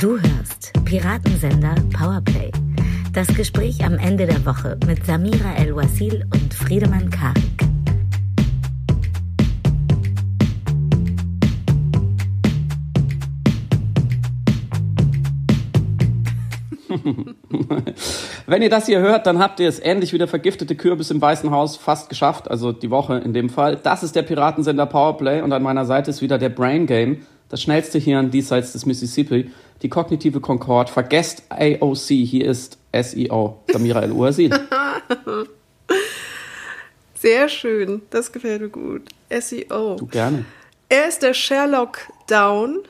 Du hörst Piratensender Powerplay. Das Gespräch am Ende der Woche mit Samira El-Wasil und Friedemann Karik. Wenn ihr das hier hört, dann habt ihr es ähnlich wie der vergiftete Kürbis im Weißen Haus fast geschafft. Also die Woche in dem Fall. Das ist der Piratensender Powerplay und an meiner Seite ist wieder der Brain Game, das schnellste Hirn diesseits des Mississippi, die kognitive Concorde. Vergesst AOC, hier ist SEO, Samira El-Uazil. Sehr schön, das gefällt mir gut. SEO. Du gerne. Er ist der Sherlock Down,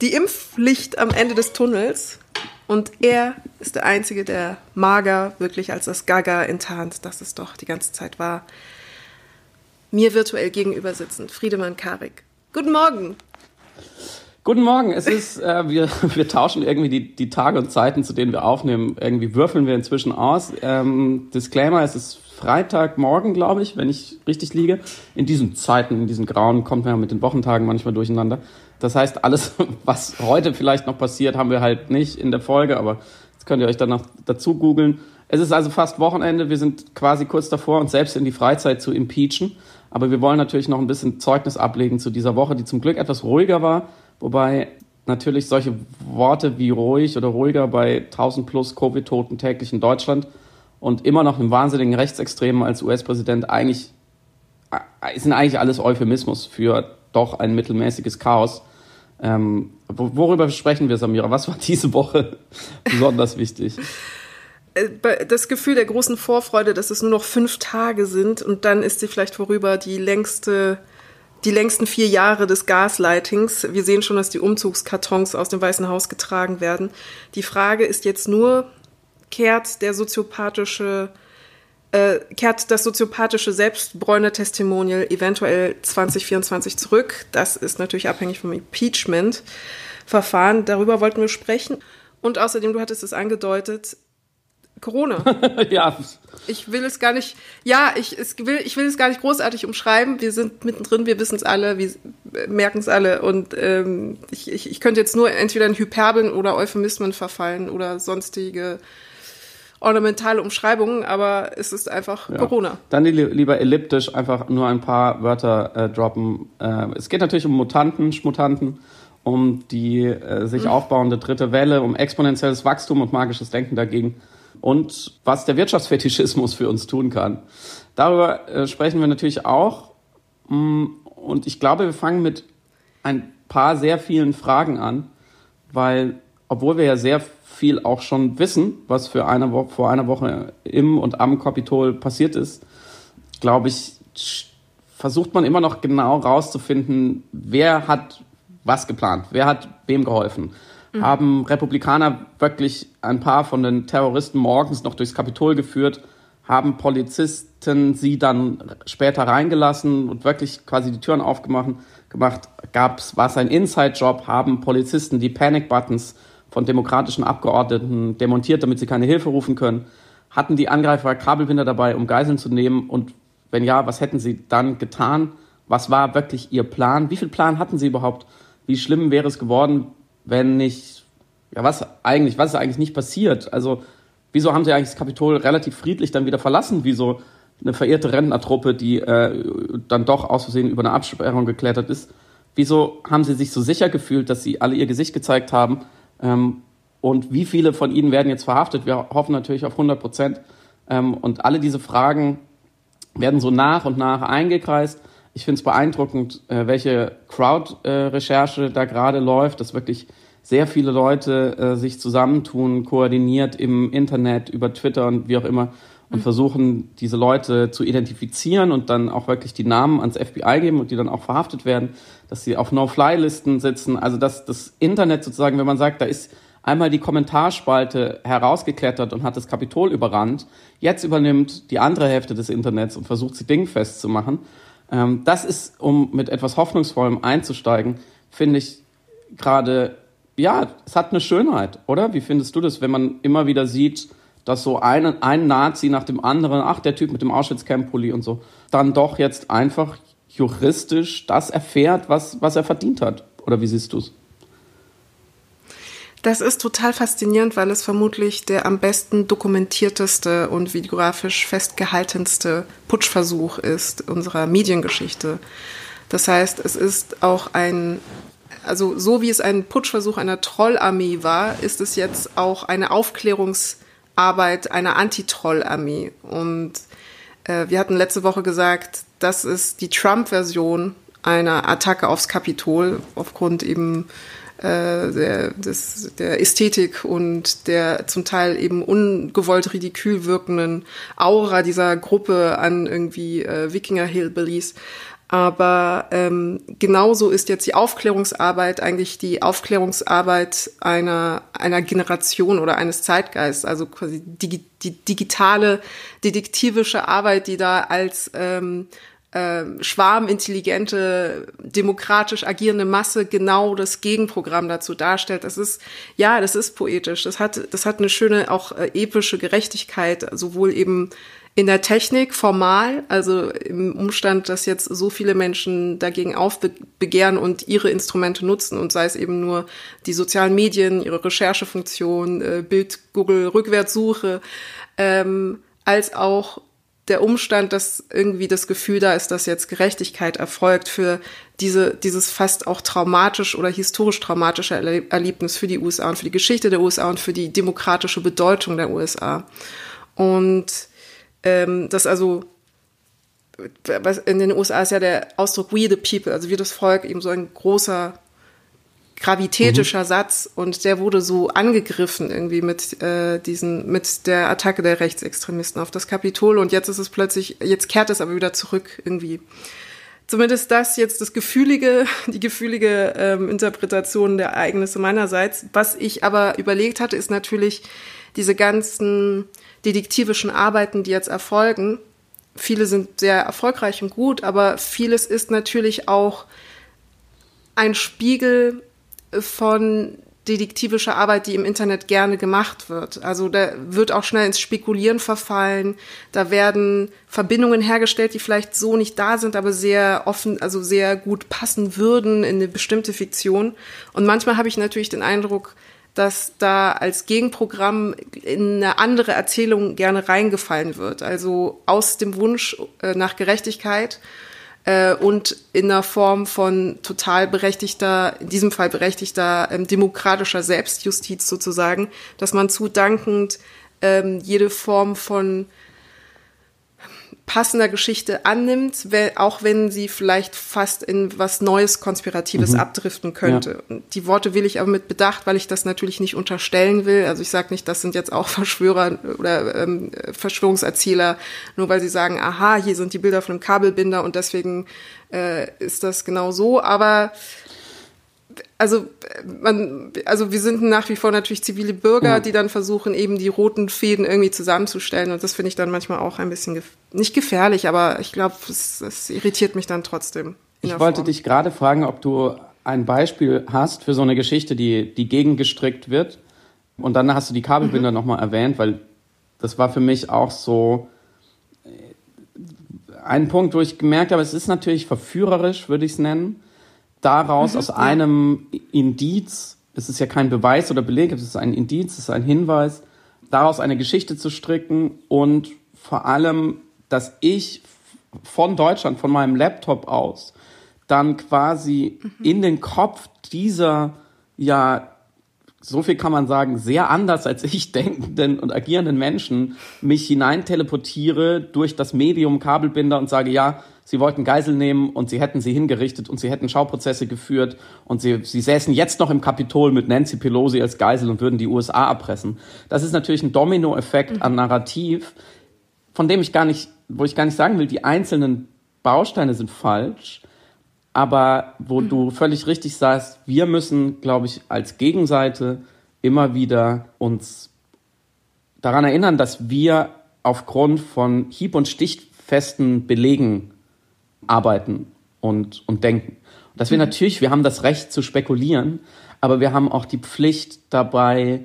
die Impfpflicht am Ende des Tunnels. Und er ist der Einzige, der mager wirklich als das Gaga enttarnt, dass es doch die ganze Zeit war. Mir virtuell gegenüber sitzend, Friedemann Karik. Guten Morgen. Guten Morgen. Es ist, äh, wir, wir tauschen irgendwie die, die Tage und Zeiten, zu denen wir aufnehmen. Irgendwie würfeln wir inzwischen aus. Ähm, Disclaimer, es ist Freitagmorgen, glaube ich, wenn ich richtig liege. In diesen Zeiten, in diesen Grauen, kommt man ja mit den Wochentagen manchmal durcheinander. Das heißt, alles, was heute vielleicht noch passiert, haben wir halt nicht in der Folge, aber jetzt könnt ihr euch danach dazu googeln. Es ist also fast Wochenende, wir sind quasi kurz davor, uns selbst in die Freizeit zu impeachen. Aber wir wollen natürlich noch ein bisschen Zeugnis ablegen zu dieser Woche, die zum Glück etwas ruhiger war, wobei natürlich solche Worte wie ruhig oder ruhiger bei 1000 plus Covid-Toten täglich in Deutschland und immer noch einem wahnsinnigen Rechtsextremen als US-Präsident eigentlich äh, sind eigentlich alles Euphemismus für doch ein mittelmäßiges Chaos. Ähm, worüber sprechen wir, Samira? Was war diese Woche besonders wichtig? Äh, das Gefühl der großen Vorfreude, dass es nur noch fünf Tage sind und dann ist sie vielleicht vorüber die längste, die längsten vier Jahre des Gaslightings. Wir sehen schon, dass die Umzugskartons aus dem Weißen Haus getragen werden. Die Frage ist jetzt nur, kehrt der soziopathische äh, kehrt das soziopathische Selbstbräuner-Testimonial eventuell 2024 zurück. Das ist natürlich abhängig vom Impeachment-Verfahren. Darüber wollten wir sprechen. Und außerdem, du hattest es angedeutet, Corona. ja. Ich will es gar nicht, ja, ich, es will, ich will es gar nicht großartig umschreiben. Wir sind mittendrin, wir wissen es alle, wir merken es alle. Und ähm, ich, ich, ich könnte jetzt nur entweder in Hyperbeln oder Euphemismen verfallen oder sonstige ornamentale Umschreibungen, aber es ist einfach ja. Corona. Dann lieber elliptisch einfach nur ein paar Wörter äh, droppen. Äh, es geht natürlich um Mutanten, Schmutanten, um die äh, sich mhm. aufbauende dritte Welle, um exponentielles Wachstum und magisches Denken dagegen und was der Wirtschaftsfetischismus für uns tun kann. Darüber äh, sprechen wir natürlich auch. Mm, und ich glaube, wir fangen mit ein paar sehr vielen Fragen an, weil obwohl wir ja sehr viel auch schon wissen, was für eine Woche, vor einer Woche im und am Kapitol passiert ist, glaube ich, versucht man immer noch genau rauszufinden, wer hat was geplant, wer hat wem geholfen. Mhm. Haben Republikaner wirklich ein paar von den Terroristen morgens noch durchs Kapitol geführt, haben Polizisten sie dann später reingelassen und wirklich quasi die Türen aufgemacht, gemacht, gab's, war es ein Inside-Job, haben Polizisten die Panic-Buttons von demokratischen Abgeordneten demontiert, damit sie keine Hilfe rufen können. Hatten die Angreifer Kabelbinder dabei, um Geiseln zu nehmen? Und wenn ja, was hätten sie dann getan? Was war wirklich ihr Plan? Wie viel Plan hatten sie überhaupt? Wie schlimm wäre es geworden, wenn nicht, ja, was eigentlich, was ist eigentlich nicht passiert? Also, wieso haben sie eigentlich das Kapitol relativ friedlich dann wieder verlassen? Wieso eine verehrte Rentnertruppe, die äh, dann doch aus Versehen über eine Absperrung geklettert ist? Wieso haben sie sich so sicher gefühlt, dass sie alle ihr Gesicht gezeigt haben? Ähm, und wie viele von ihnen werden jetzt verhaftet? Wir hoffen natürlich auf 100 Prozent. Ähm, und alle diese Fragen werden so nach und nach eingekreist. Ich finde es beeindruckend, äh, welche Crowd-Recherche da gerade läuft, dass wirklich sehr viele Leute äh, sich zusammentun, koordiniert im Internet, über Twitter und wie auch immer und mhm. versuchen, diese Leute zu identifizieren und dann auch wirklich die Namen ans FBI geben und die dann auch verhaftet werden, dass sie auf No-Fly-Listen sitzen. Also dass das Internet sozusagen, wenn man sagt, da ist einmal die Kommentarspalte herausgeklettert und hat das Kapitol überrannt, jetzt übernimmt die andere Hälfte des Internets und versucht sie dingfest zu machen. Ähm, das ist, um mit etwas Hoffnungsvollem einzusteigen, finde ich gerade, ja, es hat eine Schönheit, oder? Wie findest du das, wenn man immer wieder sieht, dass so ein, ein Nazi nach dem anderen, ach, der Typ mit dem Auschwitz-Camp-Pulli und so, dann doch jetzt einfach juristisch das erfährt, was, was er verdient hat. Oder wie siehst du es? Das ist total faszinierend, weil es vermutlich der am besten dokumentierteste und videografisch festgehaltenste Putschversuch ist unserer Mediengeschichte. Das heißt, es ist auch ein, also so wie es ein Putschversuch einer Trollarmee war, ist es jetzt auch eine Aufklärungsarbeit einer Anti-Troll-Armee. Und äh, wir hatten letzte Woche gesagt, das ist die Trump-Version einer Attacke aufs Kapitol aufgrund eben äh, der, des, der Ästhetik und der zum Teil eben ungewollt ridikül wirkenden Aura dieser Gruppe an irgendwie äh, Wikinger-Hillbillies. Aber ähm, genauso ist jetzt die Aufklärungsarbeit eigentlich die Aufklärungsarbeit einer, einer Generation oder eines Zeitgeists, also quasi die, die digitale, detektivische Arbeit, die da als ähm, äh, schwarmintelligente, demokratisch agierende Masse genau das Gegenprogramm dazu darstellt. Das ist, ja, das ist poetisch. Das hat, das hat eine schöne, auch äh, epische Gerechtigkeit, sowohl eben in der Technik formal, also im Umstand, dass jetzt so viele Menschen dagegen aufbegehren und ihre Instrumente nutzen und sei es eben nur die sozialen Medien, ihre Recherchefunktion, äh, Bild, Google, Rückwärtssuche, ähm, als auch der Umstand, dass irgendwie das Gefühl da ist, dass jetzt Gerechtigkeit erfolgt für diese, dieses fast auch traumatisch oder historisch traumatische Erlebnis für die USA und für die Geschichte der USA und für die demokratische Bedeutung der USA. Und ähm, das also was in den USA ist ja der Ausdruck We the People, also wir das Volk, eben so ein großer gravitätischer mhm. Satz. Und der wurde so angegriffen irgendwie mit äh, diesen mit der Attacke der Rechtsextremisten auf das Kapitol. Und jetzt ist es plötzlich jetzt kehrt es aber wieder zurück irgendwie. Zumindest das jetzt das gefühlige die gefühlige ähm, Interpretation der Ereignisse meinerseits. Was ich aber überlegt hatte ist natürlich diese ganzen detektivischen Arbeiten, die jetzt erfolgen. Viele sind sehr erfolgreich und gut, aber vieles ist natürlich auch ein Spiegel von detektivischer Arbeit, die im Internet gerne gemacht wird. Also da wird auch schnell ins Spekulieren verfallen. Da werden Verbindungen hergestellt, die vielleicht so nicht da sind, aber sehr offen, also sehr gut passen würden in eine bestimmte Fiktion. Und manchmal habe ich natürlich den Eindruck, dass da als Gegenprogramm in eine andere Erzählung gerne reingefallen wird. Also aus dem Wunsch äh, nach Gerechtigkeit äh, und in einer Form von total berechtigter, in diesem Fall berechtigter ähm, demokratischer Selbstjustiz sozusagen, dass man zu dankend ähm, jede Form von passender Geschichte annimmt, auch wenn sie vielleicht fast in was Neues, Konspiratives mhm. abdriften könnte. Ja. Die Worte will ich aber mit Bedacht, weil ich das natürlich nicht unterstellen will. Also ich sage nicht, das sind jetzt auch Verschwörer oder ähm, Verschwörungserzähler, nur weil sie sagen, aha, hier sind die Bilder von einem Kabelbinder und deswegen äh, ist das genau so. Aber also man, also wir sind nach wie vor natürlich zivile Bürger, ja. die dann versuchen, eben die roten Fäden irgendwie zusammenzustellen. Und das finde ich dann manchmal auch ein bisschen gef nicht gefährlich, aber ich glaube, es, es, irritiert mich dann trotzdem. Ich wollte Form. dich gerade fragen, ob du ein Beispiel hast für so eine Geschichte, die, die gegengestrickt wird. Und dann hast du die Kabelbinder mhm. nochmal erwähnt, weil das war für mich auch so äh, ein Punkt, wo ich gemerkt habe, es ist natürlich verführerisch, würde ich es nennen daraus mhm, aus einem Indiz, es ist ja kein Beweis oder Beleg, es ist ein Indiz, es ist ein Hinweis, daraus eine Geschichte zu stricken und vor allem, dass ich von Deutschland, von meinem Laptop aus, dann quasi mhm. in den Kopf dieser, ja, so viel kann man sagen, sehr anders als ich denkenden und agierenden Menschen mich hinein teleportiere durch das Medium Kabelbinder und sage, ja, sie wollten Geisel nehmen und sie hätten sie hingerichtet und sie hätten Schauprozesse geführt und sie, sie säßen jetzt noch im Kapitol mit Nancy Pelosi als Geisel und würden die USA erpressen. Das ist natürlich ein Dominoeffekt mhm. an Narrativ, von dem ich gar nicht, wo ich gar nicht sagen will, die einzelnen Bausteine sind falsch, aber wo mhm. du völlig richtig sagst, wir müssen, glaube ich, als Gegenseite immer wieder uns daran erinnern, dass wir aufgrund von hieb- und stichfesten Belegen arbeiten und, und denken. Dass wir mhm. natürlich, wir haben das Recht zu spekulieren, aber wir haben auch die Pflicht dabei,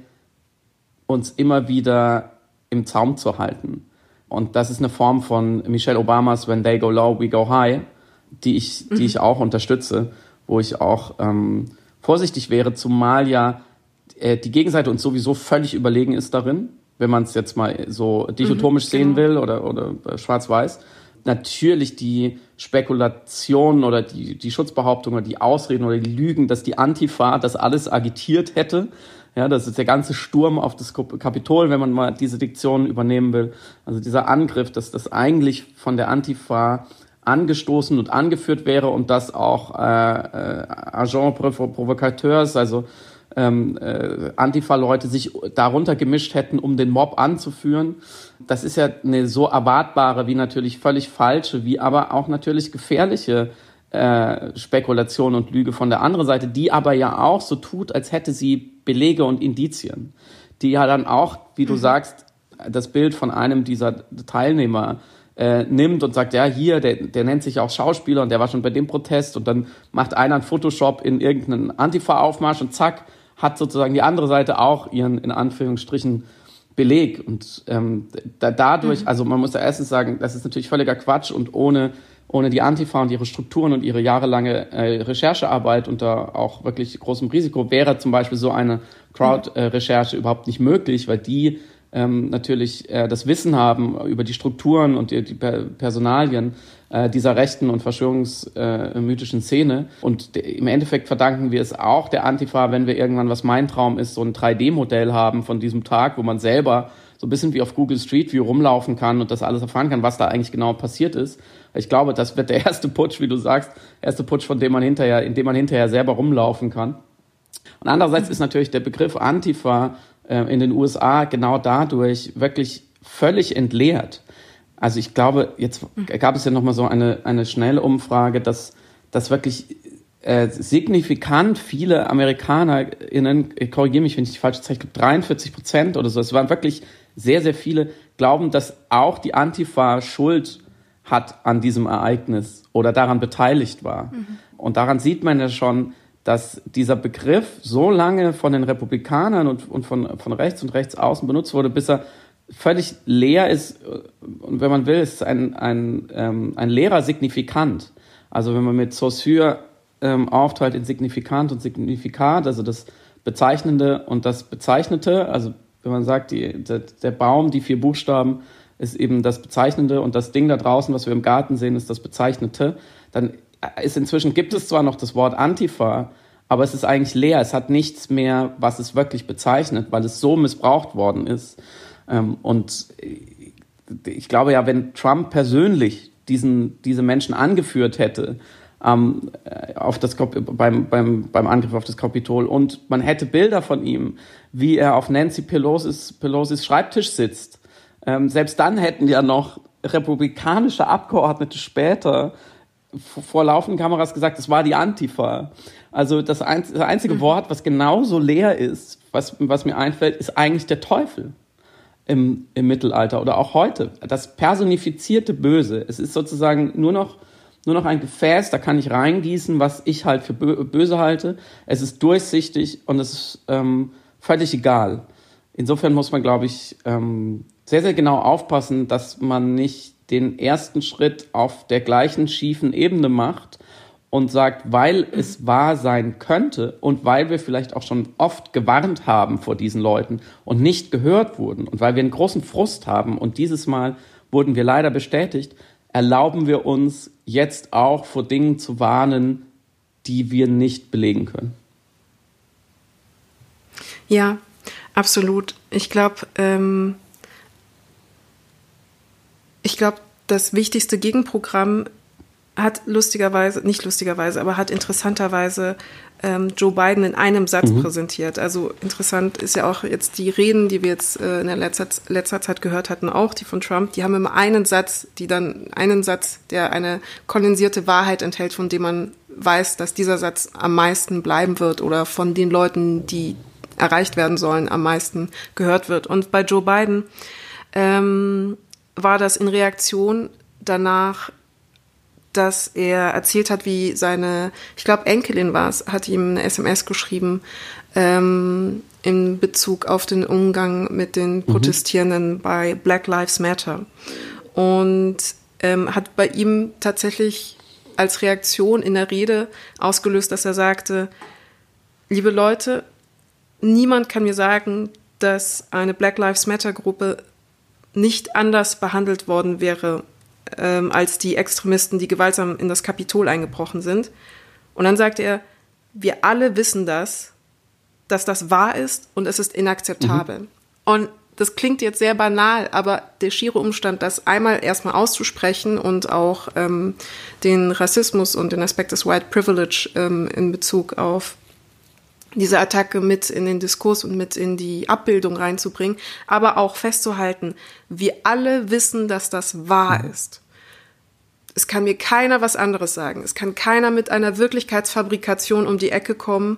uns immer wieder im Zaum zu halten. Und das ist eine Form von Michelle Obamas When They Go Low, We Go High, die ich, die mhm. ich auch unterstütze, wo ich auch ähm, vorsichtig wäre, zumal ja äh, die Gegenseite uns sowieso völlig überlegen ist darin, wenn man es jetzt mal so dichotomisch mhm, sehen genau. will oder, oder äh, schwarz-weiß. Natürlich die Spekulationen oder die, die Schutzbehauptungen oder die Ausreden oder die Lügen, dass die Antifa das alles agitiert hätte. Ja, das ist der ganze Sturm auf das Kapitol, wenn man mal diese Diktion übernehmen will. Also dieser Angriff, dass das eigentlich von der Antifa angestoßen und angeführt wäre und dass auch äh, äh, Agent Provocateurs, also ähm, äh, Antifa-Leute sich darunter gemischt hätten, um den Mob anzuführen. Das ist ja eine so erwartbare wie natürlich völlig falsche, wie aber auch natürlich gefährliche äh, Spekulation und Lüge von der anderen Seite, die aber ja auch so tut, als hätte sie Belege und Indizien, die ja dann auch, wie du mhm. sagst, das Bild von einem dieser Teilnehmer äh, nimmt und sagt, ja, hier, der, der nennt sich auch Schauspieler und der war schon bei dem Protest und dann macht einer ein Photoshop in irgendeinen Antifa-Aufmarsch und zack, hat sozusagen die andere Seite auch ihren, in Anführungsstrichen, Beleg. Und ähm, da, dadurch, mhm. also man muss ja erstens sagen, das ist natürlich völliger Quatsch und ohne, ohne die Antifa und ihre Strukturen und ihre jahrelange äh, Recherchearbeit unter auch wirklich großem Risiko wäre zum Beispiel so eine Crowd-Recherche äh, überhaupt nicht möglich, weil die ähm, natürlich äh, das Wissen haben über die Strukturen und die, die Personalien äh, dieser rechten und verschwörungsmythischen äh, Szene. Und im Endeffekt verdanken wir es auch der Antifa, wenn wir irgendwann, was mein Traum ist, so ein 3D-Modell haben von diesem Tag, wo man selber so ein bisschen wie auf Google Street View rumlaufen kann und das alles erfahren kann, was da eigentlich genau passiert ist. Ich glaube, das wird der erste Putsch, wie du sagst, erste Putsch, von dem man hinterher, in dem man hinterher selber rumlaufen kann. Und andererseits ist natürlich der Begriff Antifa äh, in den USA genau dadurch wirklich völlig entleert. Also ich glaube, jetzt gab es ja noch mal so eine, eine schnelle Umfrage, dass, dass wirklich äh, signifikant viele AmerikanerInnen, ich korrigiere mich, wenn ich die falsche ich glaube 43 Prozent oder so, es waren wirklich sehr, sehr viele, glauben, dass auch die Antifa Schuld hat an diesem Ereignis oder daran beteiligt war. Mhm. Und daran sieht man ja schon, dass dieser Begriff so lange von den Republikanern und, und von, von rechts und rechts außen benutzt wurde, bis er völlig leer ist. Und wenn man will, ist ein, ein, ähm, ein leerer Signifikant. Also wenn man mit Saussure ähm, aufteilt in Signifikant und Signifikat, also das Bezeichnende und das Bezeichnete, also wenn man sagt, die, der, der Baum, die vier Buchstaben, ist eben das Bezeichnende und das Ding da draußen, was wir im Garten sehen, ist das Bezeichnete, dann ist inzwischen gibt es zwar noch das Wort Antifa, aber es ist eigentlich leer. Es hat nichts mehr, was es wirklich bezeichnet, weil es so missbraucht worden ist. Ähm, und ich glaube ja, wenn Trump persönlich diesen, diese Menschen angeführt hätte, ähm, auf das, beim, beim, beim Angriff auf das Kapitol und man hätte Bilder von ihm, wie er auf Nancy Pelosi's, Pelosi's Schreibtisch sitzt. Ähm, selbst dann hätten ja noch republikanische Abgeordnete später vor laufenden Kameras gesagt, es war die Antifa. Also das, einzige mhm. Wort, was genauso leer ist, was, was mir einfällt, ist eigentlich der Teufel im, im Mittelalter oder auch heute. Das personifizierte Böse. Es ist sozusagen nur noch, nur noch ein Gefäß, da kann ich reingießen, was ich halt für böse halte. Es ist durchsichtig und es ist ähm, völlig egal. Insofern muss man, glaube ich, ähm, sehr, sehr genau aufpassen, dass man nicht den ersten Schritt auf der gleichen schiefen Ebene macht und sagt, weil es wahr sein könnte und weil wir vielleicht auch schon oft gewarnt haben vor diesen Leuten und nicht gehört wurden und weil wir einen großen Frust haben und dieses Mal wurden wir leider bestätigt, erlauben wir uns jetzt auch vor Dingen zu warnen, die wir nicht belegen können. Ja, absolut. Ich glaube, ähm, ich glaube, das wichtigste Gegenprogramm hat lustigerweise, nicht lustigerweise, aber hat interessanterweise ähm, Joe Biden in einem Satz mhm. präsentiert. Also interessant ist ja auch jetzt die Reden, die wir jetzt äh, in der letzter, letzter Zeit gehört hatten, auch die von Trump, die haben immer einen Satz, die dann einen Satz, der eine kondensierte Wahrheit enthält, von dem man weiß, dass dieser Satz am meisten bleiben wird oder von den Leuten, die erreicht werden sollen, am meisten gehört wird. Und bei Joe Biden ähm, war das in Reaktion danach, dass er erzählt hat, wie seine, ich glaube Enkelin war es, hat ihm eine SMS geschrieben ähm, in Bezug auf den Umgang mit den mhm. Protestierenden mhm. bei Black Lives Matter und ähm, hat bei ihm tatsächlich als Reaktion in der Rede ausgelöst, dass er sagte, liebe Leute, niemand kann mir sagen, dass eine Black Lives Matter Gruppe nicht anders behandelt worden wäre ähm, als die Extremisten, die gewaltsam in das Kapitol eingebrochen sind. Und dann sagt er, wir alle wissen das, dass das wahr ist und es ist inakzeptabel. Mhm. Und das klingt jetzt sehr banal, aber der schiere Umstand, das einmal erstmal auszusprechen und auch ähm, den Rassismus und den Aspekt des White Privilege ähm, in Bezug auf diese Attacke mit in den Diskurs und mit in die Abbildung reinzubringen, aber auch festzuhalten, wir alle wissen, dass das wahr mhm. ist. Es kann mir keiner was anderes sagen. Es kann keiner mit einer Wirklichkeitsfabrikation um die Ecke kommen,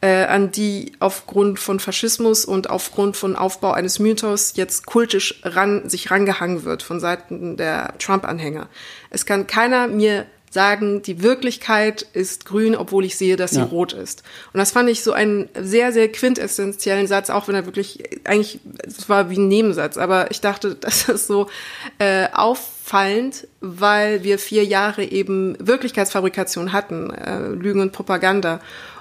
äh, an die aufgrund von Faschismus und aufgrund von Aufbau eines Mythos jetzt kultisch ran, sich rangehangen wird von Seiten der Trump-Anhänger. Es kann keiner mir sagen, die Wirklichkeit ist grün, obwohl ich sehe, dass sie ja. rot ist. Und das fand ich so einen sehr, sehr quintessentiellen Satz, auch wenn er wirklich, eigentlich, es war wie ein Nebensatz, aber ich dachte, das ist so äh, auffallend, weil wir vier Jahre eben Wirklichkeitsfabrikation hatten, äh, Lügen und Propaganda.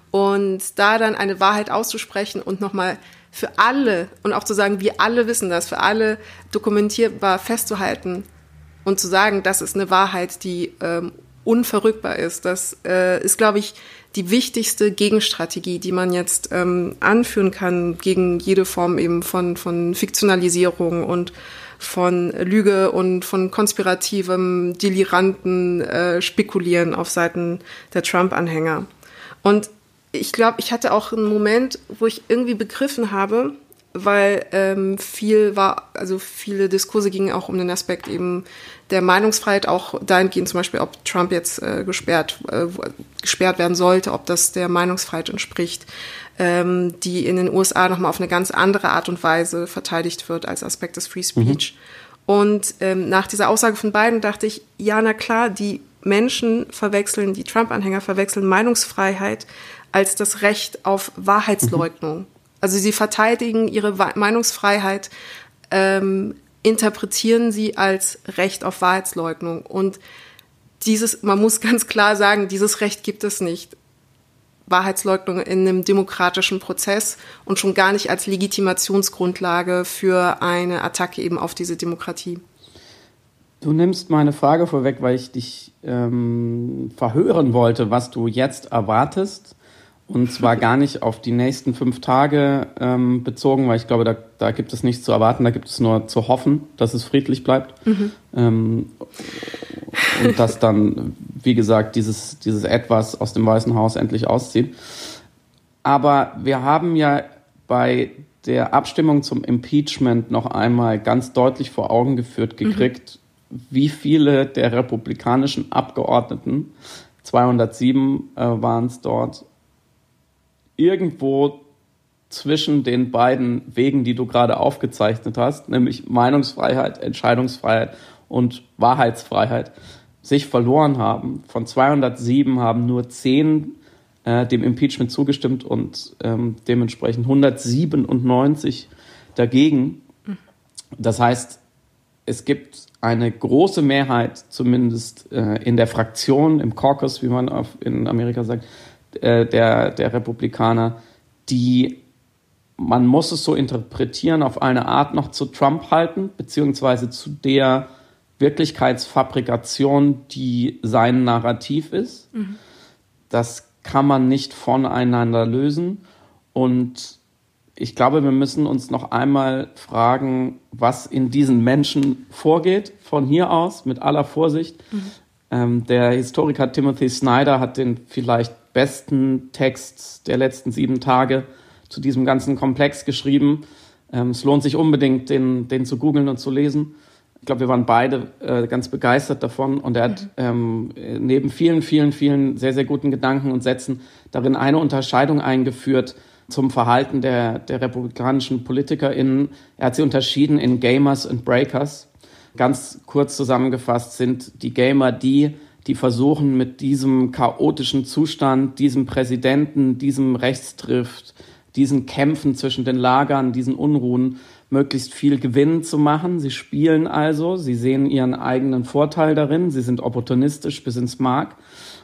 Und da dann eine Wahrheit auszusprechen und nochmal für alle und auch zu sagen, wir alle wissen das, für alle dokumentierbar festzuhalten und zu sagen, das ist eine Wahrheit, die ähm, unverrückbar ist. Das äh, ist, glaube ich, die wichtigste Gegenstrategie, die man jetzt ähm, anführen kann gegen jede Form eben von, von Fiktionalisierung und von Lüge und von konspirativem, deliranten äh, Spekulieren auf Seiten der Trump-Anhänger. Und ich glaube, ich hatte auch einen Moment, wo ich irgendwie begriffen habe, weil ähm, viel war, also viele Diskurse gingen auch um den Aspekt eben der Meinungsfreiheit, auch dahingehend zum Beispiel, ob Trump jetzt äh, gesperrt, äh, gesperrt werden sollte, ob das der Meinungsfreiheit entspricht, ähm, die in den USA nochmal auf eine ganz andere Art und Weise verteidigt wird als Aspekt des Free Speech. Mhm. Und ähm, nach dieser Aussage von beiden dachte ich, ja, na klar, die Menschen verwechseln, die Trump-Anhänger verwechseln Meinungsfreiheit als das Recht auf Wahrheitsleugnung. Mhm. Also sie verteidigen ihre Meinungsfreiheit, ähm, interpretieren sie als Recht auf Wahrheitsleugnung. Und dieses, man muss ganz klar sagen, dieses Recht gibt es nicht. Wahrheitsleugnung in einem demokratischen Prozess und schon gar nicht als Legitimationsgrundlage für eine Attacke eben auf diese Demokratie. Du nimmst meine Frage vorweg, weil ich dich ähm, verhören wollte, was du jetzt erwartest und zwar gar nicht auf die nächsten fünf Tage ähm, bezogen, weil ich glaube, da, da gibt es nichts zu erwarten, da gibt es nur zu hoffen, dass es friedlich bleibt. Mhm. Ähm, und dass dann, wie gesagt, dieses, dieses Etwas aus dem Weißen Haus endlich auszieht. Aber wir haben ja bei der Abstimmung zum Impeachment noch einmal ganz deutlich vor Augen geführt gekriegt, mhm. wie viele der republikanischen Abgeordneten, 207 äh, waren es dort, irgendwo zwischen den beiden Wegen, die du gerade aufgezeichnet hast, nämlich Meinungsfreiheit, Entscheidungsfreiheit und Wahrheitsfreiheit, sich verloren haben. Von 207 haben nur 10 äh, dem Impeachment zugestimmt und ähm, dementsprechend 197 dagegen. Das heißt, es gibt eine große Mehrheit, zumindest äh, in der Fraktion, im Caucus, wie man auf, in Amerika sagt, äh, der, der Republikaner, die man muss es so interpretieren, auf eine Art noch zu Trump halten, beziehungsweise zu der Wirklichkeitsfabrikation, die sein Narrativ ist. Mhm. Das kann man nicht voneinander lösen. Und ich glaube, wir müssen uns noch einmal fragen, was in diesen Menschen vorgeht, von hier aus, mit aller Vorsicht. Mhm. Ähm, der Historiker Timothy Snyder hat den vielleicht besten Text der letzten sieben Tage zu diesem ganzen Komplex geschrieben. Ähm, es lohnt sich unbedingt, den, den zu googeln und zu lesen. Ich glaube, wir waren beide äh, ganz begeistert davon und er hat ähm, neben vielen, vielen, vielen sehr, sehr guten Gedanken und Sätzen darin eine Unterscheidung eingeführt zum Verhalten der, der republikanischen PolitikerInnen. Er hat sie unterschieden in Gamers und Breakers. Ganz kurz zusammengefasst sind die Gamer die, die versuchen mit diesem chaotischen Zustand, diesem Präsidenten, diesem Rechtsdrift, diesen Kämpfen zwischen den Lagern, diesen Unruhen möglichst viel Gewinn zu machen. Sie spielen also, sie sehen ihren eigenen Vorteil darin, sie sind opportunistisch bis ins Mark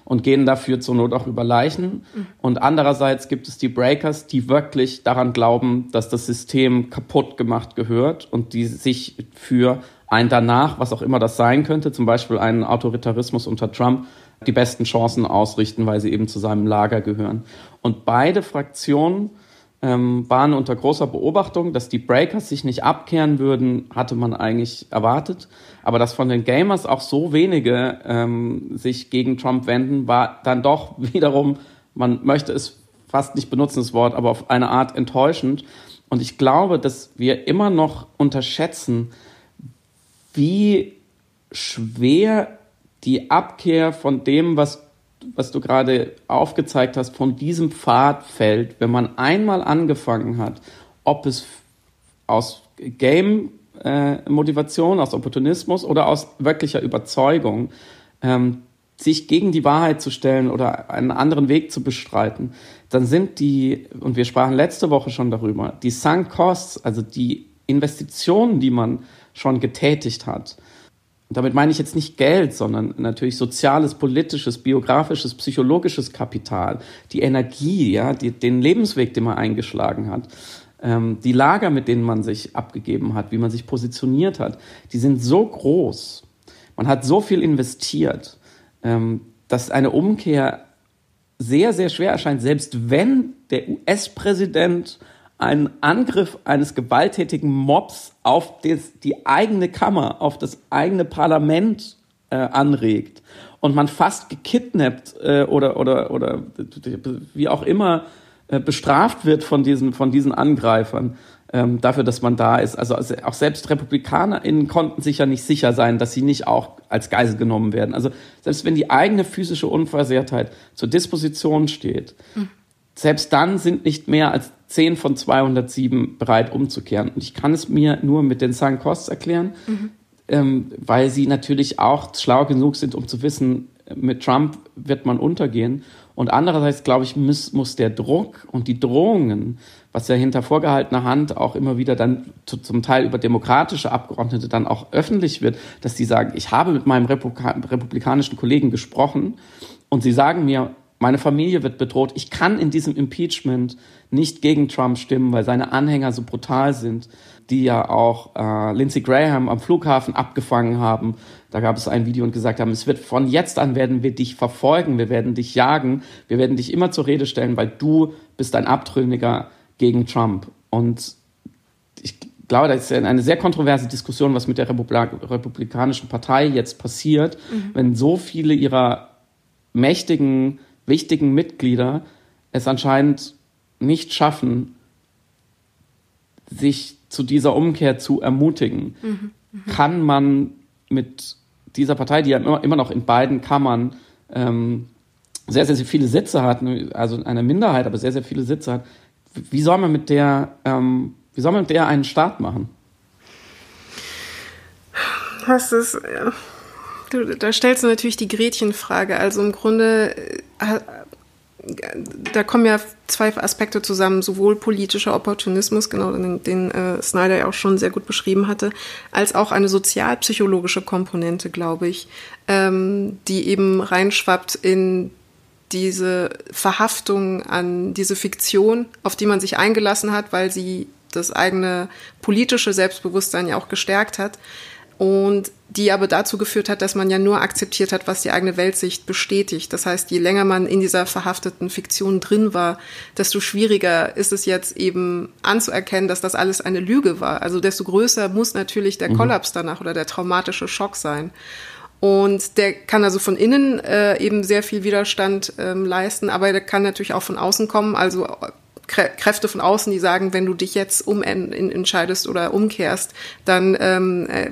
und gehen dafür zur Not auch über Leichen. Mhm. Und andererseits gibt es die Breakers, die wirklich daran glauben, dass das System kaputt gemacht gehört und die sich für ein danach, was auch immer das sein könnte, zum Beispiel einen Autoritarismus unter Trump, die besten Chancen ausrichten, weil sie eben zu seinem Lager gehören. Und beide Fraktionen ähm, waren unter großer Beobachtung, dass die Breakers sich nicht abkehren würden, hatte man eigentlich erwartet. Aber dass von den Gamers auch so wenige ähm, sich gegen Trump wenden, war dann doch wiederum, man möchte es fast nicht benutzen, das Wort, aber auf eine Art enttäuschend. Und ich glaube, dass wir immer noch unterschätzen, wie schwer die Abkehr von dem, was was du gerade aufgezeigt hast, von diesem Pfad fällt, wenn man einmal angefangen hat, ob es aus Game-Motivation, äh, aus Opportunismus oder aus wirklicher Überzeugung, ähm, sich gegen die Wahrheit zu stellen oder einen anderen Weg zu bestreiten, dann sind die, und wir sprachen letzte Woche schon darüber, die Sunk Costs, also die Investitionen, die man schon getätigt hat, damit meine ich jetzt nicht Geld, sondern natürlich soziales, politisches, biografisches, psychologisches Kapital, die Energie, ja, die, den Lebensweg, den man eingeschlagen hat, ähm, die Lager, mit denen man sich abgegeben hat, wie man sich positioniert hat, die sind so groß. Man hat so viel investiert, ähm, dass eine Umkehr sehr, sehr schwer erscheint, selbst wenn der US-Präsident einen Angriff eines gewalttätigen Mobs auf des, die eigene Kammer, auf das eigene Parlament äh, anregt und man fast gekidnappt äh, oder, oder, oder wie auch immer äh, bestraft wird von diesen, von diesen Angreifern ähm, dafür, dass man da ist. Also, also auch selbst RepublikanerInnen konnten sich ja nicht sicher sein, dass sie nicht auch als Geisel genommen werden. Also selbst wenn die eigene physische Unversehrtheit zur Disposition steht, mhm. Selbst dann sind nicht mehr als 10 von 207 bereit umzukehren. Und ich kann es mir nur mit den Sunk Costs erklären, mhm. ähm, weil sie natürlich auch schlau genug sind, um zu wissen, mit Trump wird man untergehen. Und andererseits, glaube ich, muss, muss der Druck und die Drohungen, was ja hinter vorgehaltener Hand auch immer wieder dann zu, zum Teil über demokratische Abgeordnete dann auch öffentlich wird, dass die sagen, ich habe mit meinem Republika republikanischen Kollegen gesprochen und sie sagen mir, meine Familie wird bedroht. Ich kann in diesem Impeachment nicht gegen Trump stimmen, weil seine Anhänger so brutal sind, die ja auch äh, Lindsey Graham am Flughafen abgefangen haben. Da gab es ein Video und gesagt haben, es wird von jetzt an werden wir dich verfolgen, wir werden dich jagen, wir werden dich immer zur Rede stellen, weil du bist ein Abtrünniger gegen Trump. Und ich glaube, das ist eine sehr kontroverse Diskussion, was mit der Republikanischen Partei jetzt passiert, mhm. wenn so viele ihrer mächtigen wichtigen Mitglieder es anscheinend nicht schaffen, sich zu dieser Umkehr zu ermutigen. Mhm, mh. Kann man mit dieser Partei, die ja immer, noch in beiden Kammern ähm, sehr, sehr, sehr viele Sitze hat, also eine Minderheit, aber sehr, sehr viele Sitze hat, wie soll man mit der, ähm, wie soll man mit der einen Start machen? Das ist, Du, da stellst du natürlich die Gretchenfrage. Also im Grunde, äh, da kommen ja zwei Aspekte zusammen, sowohl politischer Opportunismus, genau den, den äh, Snyder ja auch schon sehr gut beschrieben hatte, als auch eine sozialpsychologische Komponente, glaube ich, ähm, die eben reinschwappt in diese Verhaftung an diese Fiktion, auf die man sich eingelassen hat, weil sie das eigene politische Selbstbewusstsein ja auch gestärkt hat und die aber dazu geführt hat, dass man ja nur akzeptiert hat, was die eigene Weltsicht bestätigt. Das heißt, je länger man in dieser verhafteten Fiktion drin war, desto schwieriger ist es jetzt eben anzuerkennen, dass das alles eine Lüge war. Also desto größer muss natürlich der mhm. Kollaps danach oder der traumatische Schock sein. Und der kann also von innen äh, eben sehr viel Widerstand ähm, leisten, aber der kann natürlich auch von außen kommen. Also Kräfte von außen, die sagen, wenn du dich jetzt umentscheidest oder umkehrst, dann ähm, äh,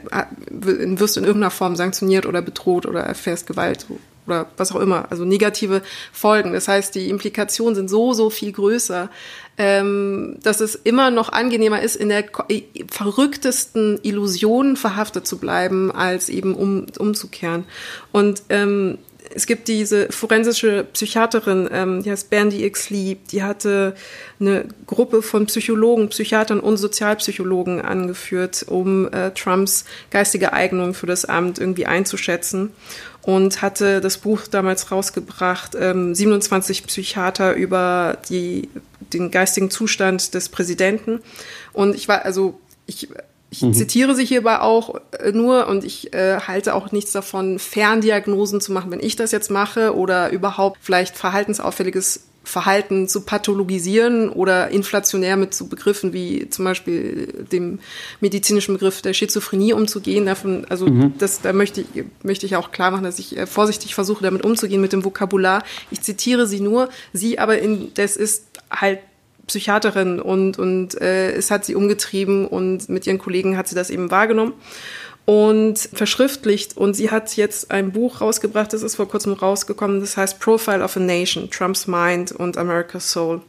wirst du in irgendeiner Form sanktioniert oder bedroht oder erfährst Gewalt oder was auch immer. Also negative Folgen. Das heißt, die Implikationen sind so, so viel größer, ähm, dass es immer noch angenehmer ist, in der verrücktesten Illusion verhaftet zu bleiben, als eben um, umzukehren. Und ähm, es gibt diese forensische Psychiaterin, ähm, die heißt Bandy X. Lee, die hatte eine Gruppe von Psychologen, Psychiatern und Sozialpsychologen angeführt, um äh, Trumps geistige Eignung für das Amt irgendwie einzuschätzen und hatte das Buch damals rausgebracht, ähm, 27 Psychiater über die, den geistigen Zustand des Präsidenten. Und ich war, also ich ich mhm. zitiere sie hierbei auch äh, nur und ich äh, halte auch nichts davon, Ferndiagnosen zu machen, wenn ich das jetzt mache oder überhaupt vielleicht verhaltensauffälliges Verhalten zu pathologisieren oder inflationär mit so Begriffen wie zum Beispiel dem medizinischen Begriff der Schizophrenie umzugehen. Davon, also mhm. das, da möchte ich, möchte ich auch klar machen, dass ich äh, vorsichtig versuche, damit umzugehen mit dem Vokabular. Ich zitiere sie nur, sie aber in, das ist halt Psychiaterin und, und äh, es hat sie umgetrieben und mit ihren Kollegen hat sie das eben wahrgenommen und verschriftlicht. Und sie hat jetzt ein Buch rausgebracht, das ist vor kurzem rausgekommen, das heißt Profile of a Nation, Trump's Mind und America's Soul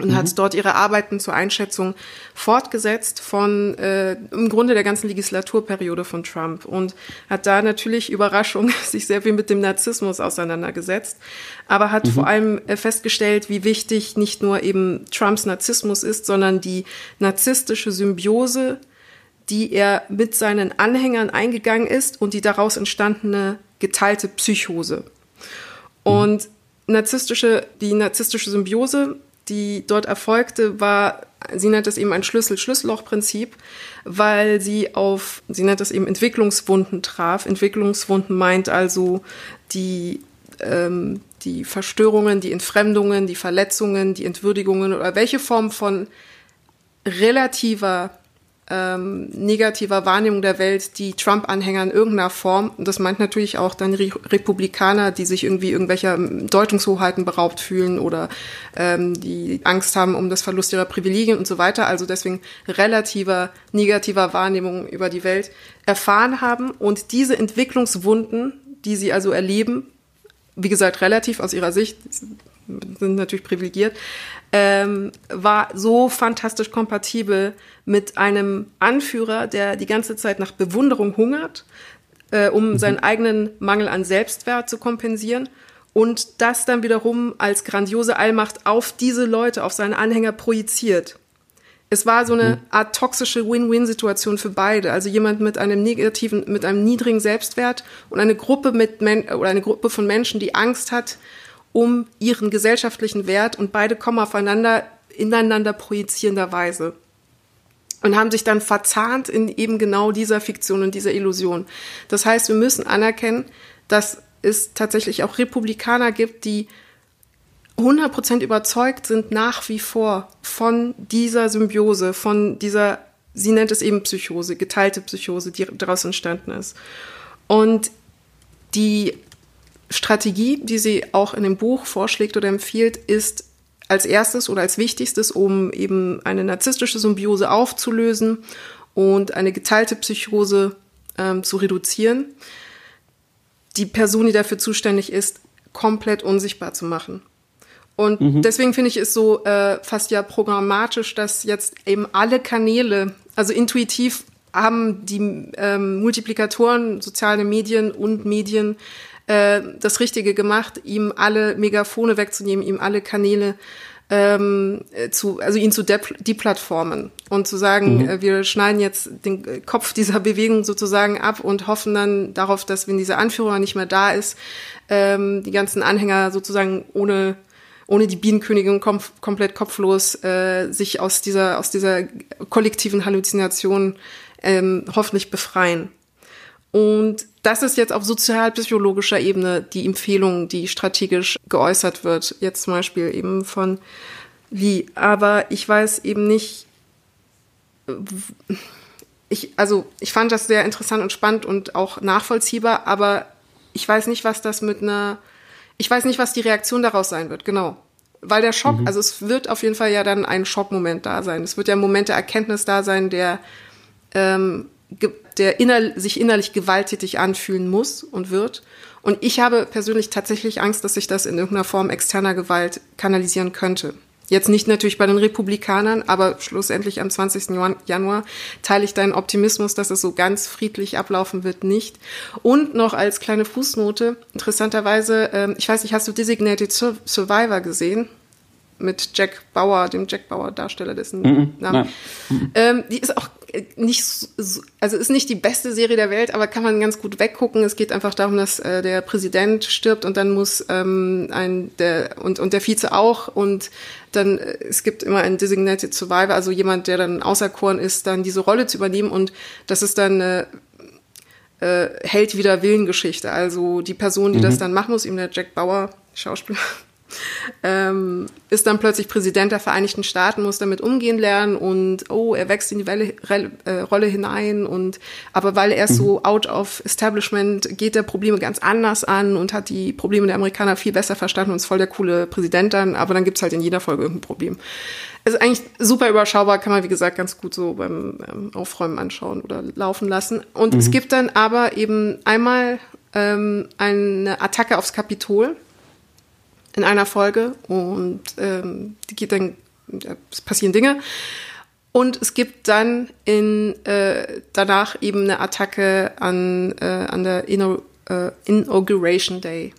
und mhm. hat dort ihre Arbeiten zur Einschätzung fortgesetzt von äh, im Grunde der ganzen Legislaturperiode von Trump und hat da natürlich Überraschung sich sehr viel mit dem Narzissmus auseinandergesetzt, aber hat mhm. vor allem äh, festgestellt, wie wichtig nicht nur eben Trumps Narzissmus ist, sondern die narzisstische Symbiose, die er mit seinen Anhängern eingegangen ist und die daraus entstandene geteilte Psychose. Mhm. Und narzisstische, die narzisstische Symbiose die dort erfolgte, war, sie nennt es eben ein Schlüssel-Schlüsselloch-Prinzip, weil sie auf, sie nennt es eben Entwicklungswunden traf. Entwicklungswunden meint also die, ähm, die Verstörungen, die Entfremdungen, die Verletzungen, die Entwürdigungen oder welche Form von relativer ähm, negativer Wahrnehmung der Welt, die Trump-Anhänger in irgendeiner Form, und das meint natürlich auch dann Re Republikaner, die sich irgendwie irgendwelcher Deutungshoheiten beraubt fühlen oder ähm, die Angst haben um das Verlust ihrer Privilegien und so weiter, also deswegen relativer negativer Wahrnehmung über die Welt erfahren haben und diese Entwicklungswunden, die sie also erleben, wie gesagt, relativ aus ihrer Sicht, sind natürlich privilegiert, ähm, war so fantastisch kompatibel mit einem Anführer, der die ganze Zeit nach Bewunderung hungert, äh, um mhm. seinen eigenen Mangel an Selbstwert zu kompensieren und das dann wiederum als grandiose Allmacht auf diese Leute, auf seine Anhänger projiziert. Es war so eine mhm. Art toxische Win-Win-Situation für beide. Also jemand mit einem negativen, mit einem niedrigen Selbstwert und eine Gruppe mit Men oder eine Gruppe von Menschen, die Angst hat, um ihren gesellschaftlichen Wert und beide kommen aufeinander ineinander projizierender Weise und haben sich dann verzahnt in eben genau dieser Fiktion und dieser Illusion. Das heißt, wir müssen anerkennen, dass es tatsächlich auch Republikaner gibt, die 100% überzeugt sind nach wie vor von dieser Symbiose, von dieser, sie nennt es eben Psychose, geteilte Psychose, die daraus entstanden ist. Und die Strategie, die sie auch in dem Buch vorschlägt oder empfiehlt, ist als erstes oder als wichtigstes, um eben eine narzisstische Symbiose aufzulösen und eine geteilte Psychose ähm, zu reduzieren, die Person, die dafür zuständig ist, komplett unsichtbar zu machen. Und mhm. deswegen finde ich es so äh, fast ja programmatisch, dass jetzt eben alle Kanäle, also intuitiv haben die ähm, Multiplikatoren, soziale Medien und Medien äh, das Richtige gemacht, ihm alle Megafone wegzunehmen, ihm alle Kanäle ähm, zu, also ihn zu deplatformen und zu sagen, mhm. äh, wir schneiden jetzt den Kopf dieser Bewegung sozusagen ab und hoffen dann darauf, dass wenn dieser Anführer nicht mehr da ist, ähm, die ganzen Anhänger sozusagen ohne ohne die Bienenkönigin kom komplett kopflos äh, sich aus dieser aus dieser kollektiven Halluzination ähm, hoffentlich befreien. Und das ist jetzt auf sozialpsychologischer Ebene die Empfehlung, die strategisch geäußert wird. Jetzt zum Beispiel eben von Lee. Aber ich weiß eben nicht, ich, also ich fand das sehr interessant und spannend und auch nachvollziehbar, aber ich weiß nicht, was das mit einer, ich weiß nicht, was die Reaktion daraus sein wird, genau. Weil der Schock, mhm. also es wird auf jeden Fall ja dann ein Schockmoment da sein. Es wird ja ein Moment der Erkenntnis da sein, der ähm, der inner, sich innerlich gewalttätig anfühlen muss und wird. Und ich habe persönlich tatsächlich Angst, dass sich das in irgendeiner Form externer Gewalt kanalisieren könnte. Jetzt nicht natürlich bei den Republikanern, aber schlussendlich am 20. Januar teile ich deinen Optimismus, dass es so ganz friedlich ablaufen wird, nicht. Und noch als kleine Fußnote, interessanterweise, ähm, ich weiß nicht, hast du Designated Survivor gesehen? Mit Jack Bauer, dem Jack Bauer Darsteller, dessen mm -mm, Namen. Ähm, die ist auch nicht so, also ist nicht die beste Serie der Welt, aber kann man ganz gut weggucken. Es geht einfach darum, dass äh, der Präsident stirbt und dann muss ähm, ein der und und der Vize auch und dann äh, es gibt immer einen designated survivor, also jemand, der dann auserkoren ist, dann diese Rolle zu übernehmen und das ist dann äh, äh, Held wieder Willengeschichte. Also die Person, die mhm. das dann machen muss, ihm der Jack Bauer Schauspieler ähm, ist dann plötzlich Präsident der Vereinigten Staaten, muss damit umgehen lernen und oh, er wächst in die Welle, Re, äh, Rolle hinein und aber weil er mhm. so out of establishment geht er Probleme ganz anders an und hat die Probleme der Amerikaner viel besser verstanden und ist voll der coole Präsident dann, aber dann gibt's halt in jeder Folge irgendein Problem. Es ist eigentlich super überschaubar, kann man wie gesagt ganz gut so beim ähm, Aufräumen anschauen oder laufen lassen. Und mhm. es gibt dann aber eben einmal ähm, eine Attacke aufs Kapitol in einer Folge und ähm, die geht dann, es passieren Dinge. Und es gibt dann in, äh, danach eben eine Attacke an, äh, an der Inno, äh, Inauguration Day.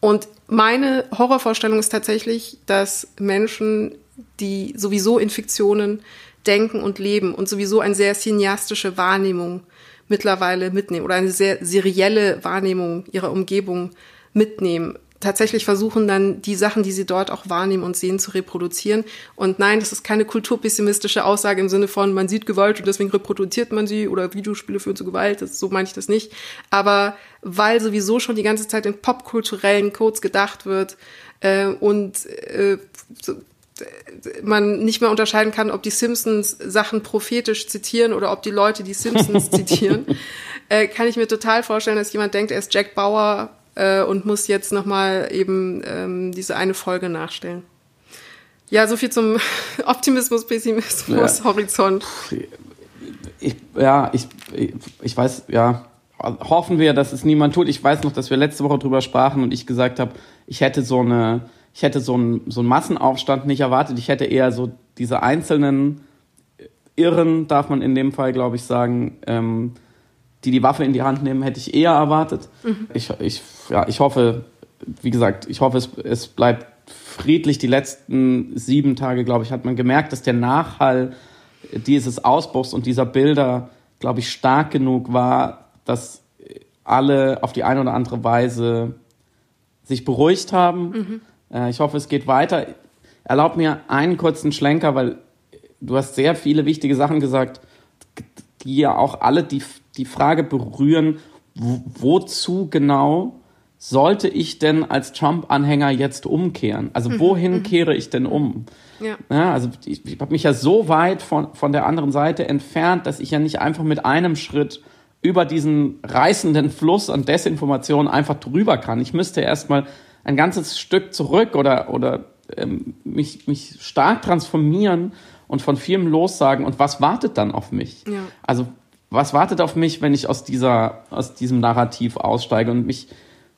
Und meine Horrorvorstellung ist tatsächlich, dass Menschen, die sowieso in Fiktionen denken und leben und sowieso eine sehr cineastische Wahrnehmung mittlerweile mitnehmen oder eine sehr serielle Wahrnehmung ihrer Umgebung mitnehmen, tatsächlich versuchen dann die Sachen, die sie dort auch wahrnehmen und sehen, zu reproduzieren. Und nein, das ist keine kulturpessimistische Aussage im Sinne von, man sieht Gewalt und deswegen reproduziert man sie oder Videospiele führen zu Gewalt, das, so meine ich das nicht. Aber weil sowieso schon die ganze Zeit in popkulturellen Codes gedacht wird äh, und äh, so, man nicht mehr unterscheiden kann, ob die Simpsons Sachen prophetisch zitieren oder ob die Leute die Simpsons zitieren, äh, kann ich mir total vorstellen, dass jemand denkt, er ist Jack Bauer äh, und muss jetzt nochmal eben ähm, diese eine Folge nachstellen. Ja, so viel zum Optimismus, Pessimismus, ja. Horizont. Ich, ja, ich, ich weiß, ja, hoffen wir, dass es niemand tut. Ich weiß noch, dass wir letzte Woche drüber sprachen und ich gesagt habe, ich hätte so eine, ich hätte so einen, so einen Massenaufstand nicht erwartet. Ich hätte eher so diese einzelnen Irren, darf man in dem Fall, glaube ich, sagen, ähm, die die Waffe in die Hand nehmen, hätte ich eher erwartet. Mhm. Ich, ich, ja, ich hoffe, wie gesagt, ich hoffe, es, es bleibt friedlich. Die letzten sieben Tage, glaube ich, hat man gemerkt, dass der Nachhall dieses Ausbruchs und dieser Bilder, glaube ich, stark genug war, dass alle auf die eine oder andere Weise sich beruhigt haben. Mhm. Äh, ich hoffe, es geht weiter. Erlaub mir einen kurzen Schlenker, weil du hast sehr viele wichtige Sachen gesagt, die ja auch alle die die Frage berühren, wozu genau sollte ich denn als Trump-Anhänger jetzt umkehren? Also mhm, wohin mhm. kehre ich denn um? Ja. ja also ich, ich habe mich ja so weit von, von der anderen Seite entfernt, dass ich ja nicht einfach mit einem Schritt über diesen reißenden Fluss an Desinformation einfach drüber kann. Ich müsste erstmal ein ganzes Stück zurück oder, oder ähm, mich, mich stark transformieren und von vielem lossagen. Und was wartet dann auf mich? Ja. Also was wartet auf mich, wenn ich aus dieser, aus diesem Narrativ aussteige? Und mich,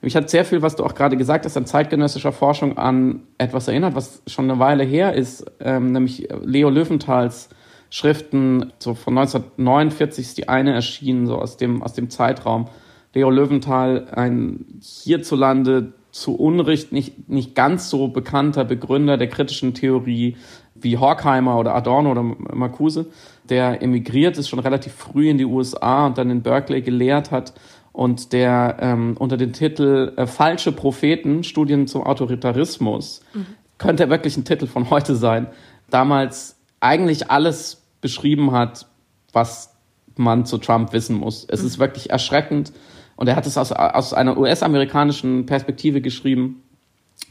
mich hat sehr viel, was du auch gerade gesagt hast, an zeitgenössischer Forschung an etwas erinnert, was schon eine Weile her ist, ähm, nämlich Leo Löwenthals Schriften, so von 1949 ist die eine erschienen, so aus dem, aus dem Zeitraum. Leo Löwenthal, ein hierzulande zu Unrecht nicht, nicht ganz so bekannter Begründer der kritischen Theorie wie Horkheimer oder Adorno oder Marcuse, der emigriert ist, schon relativ früh in die USA und dann in Berkeley gelehrt hat und der ähm, unter dem Titel äh, Falsche Propheten, Studien zum Autoritarismus, mhm. könnte wirklich ein Titel von heute sein, damals eigentlich alles beschrieben hat, was man zu Trump wissen muss. Es mhm. ist wirklich erschreckend und er hat es aus, aus einer US-amerikanischen Perspektive geschrieben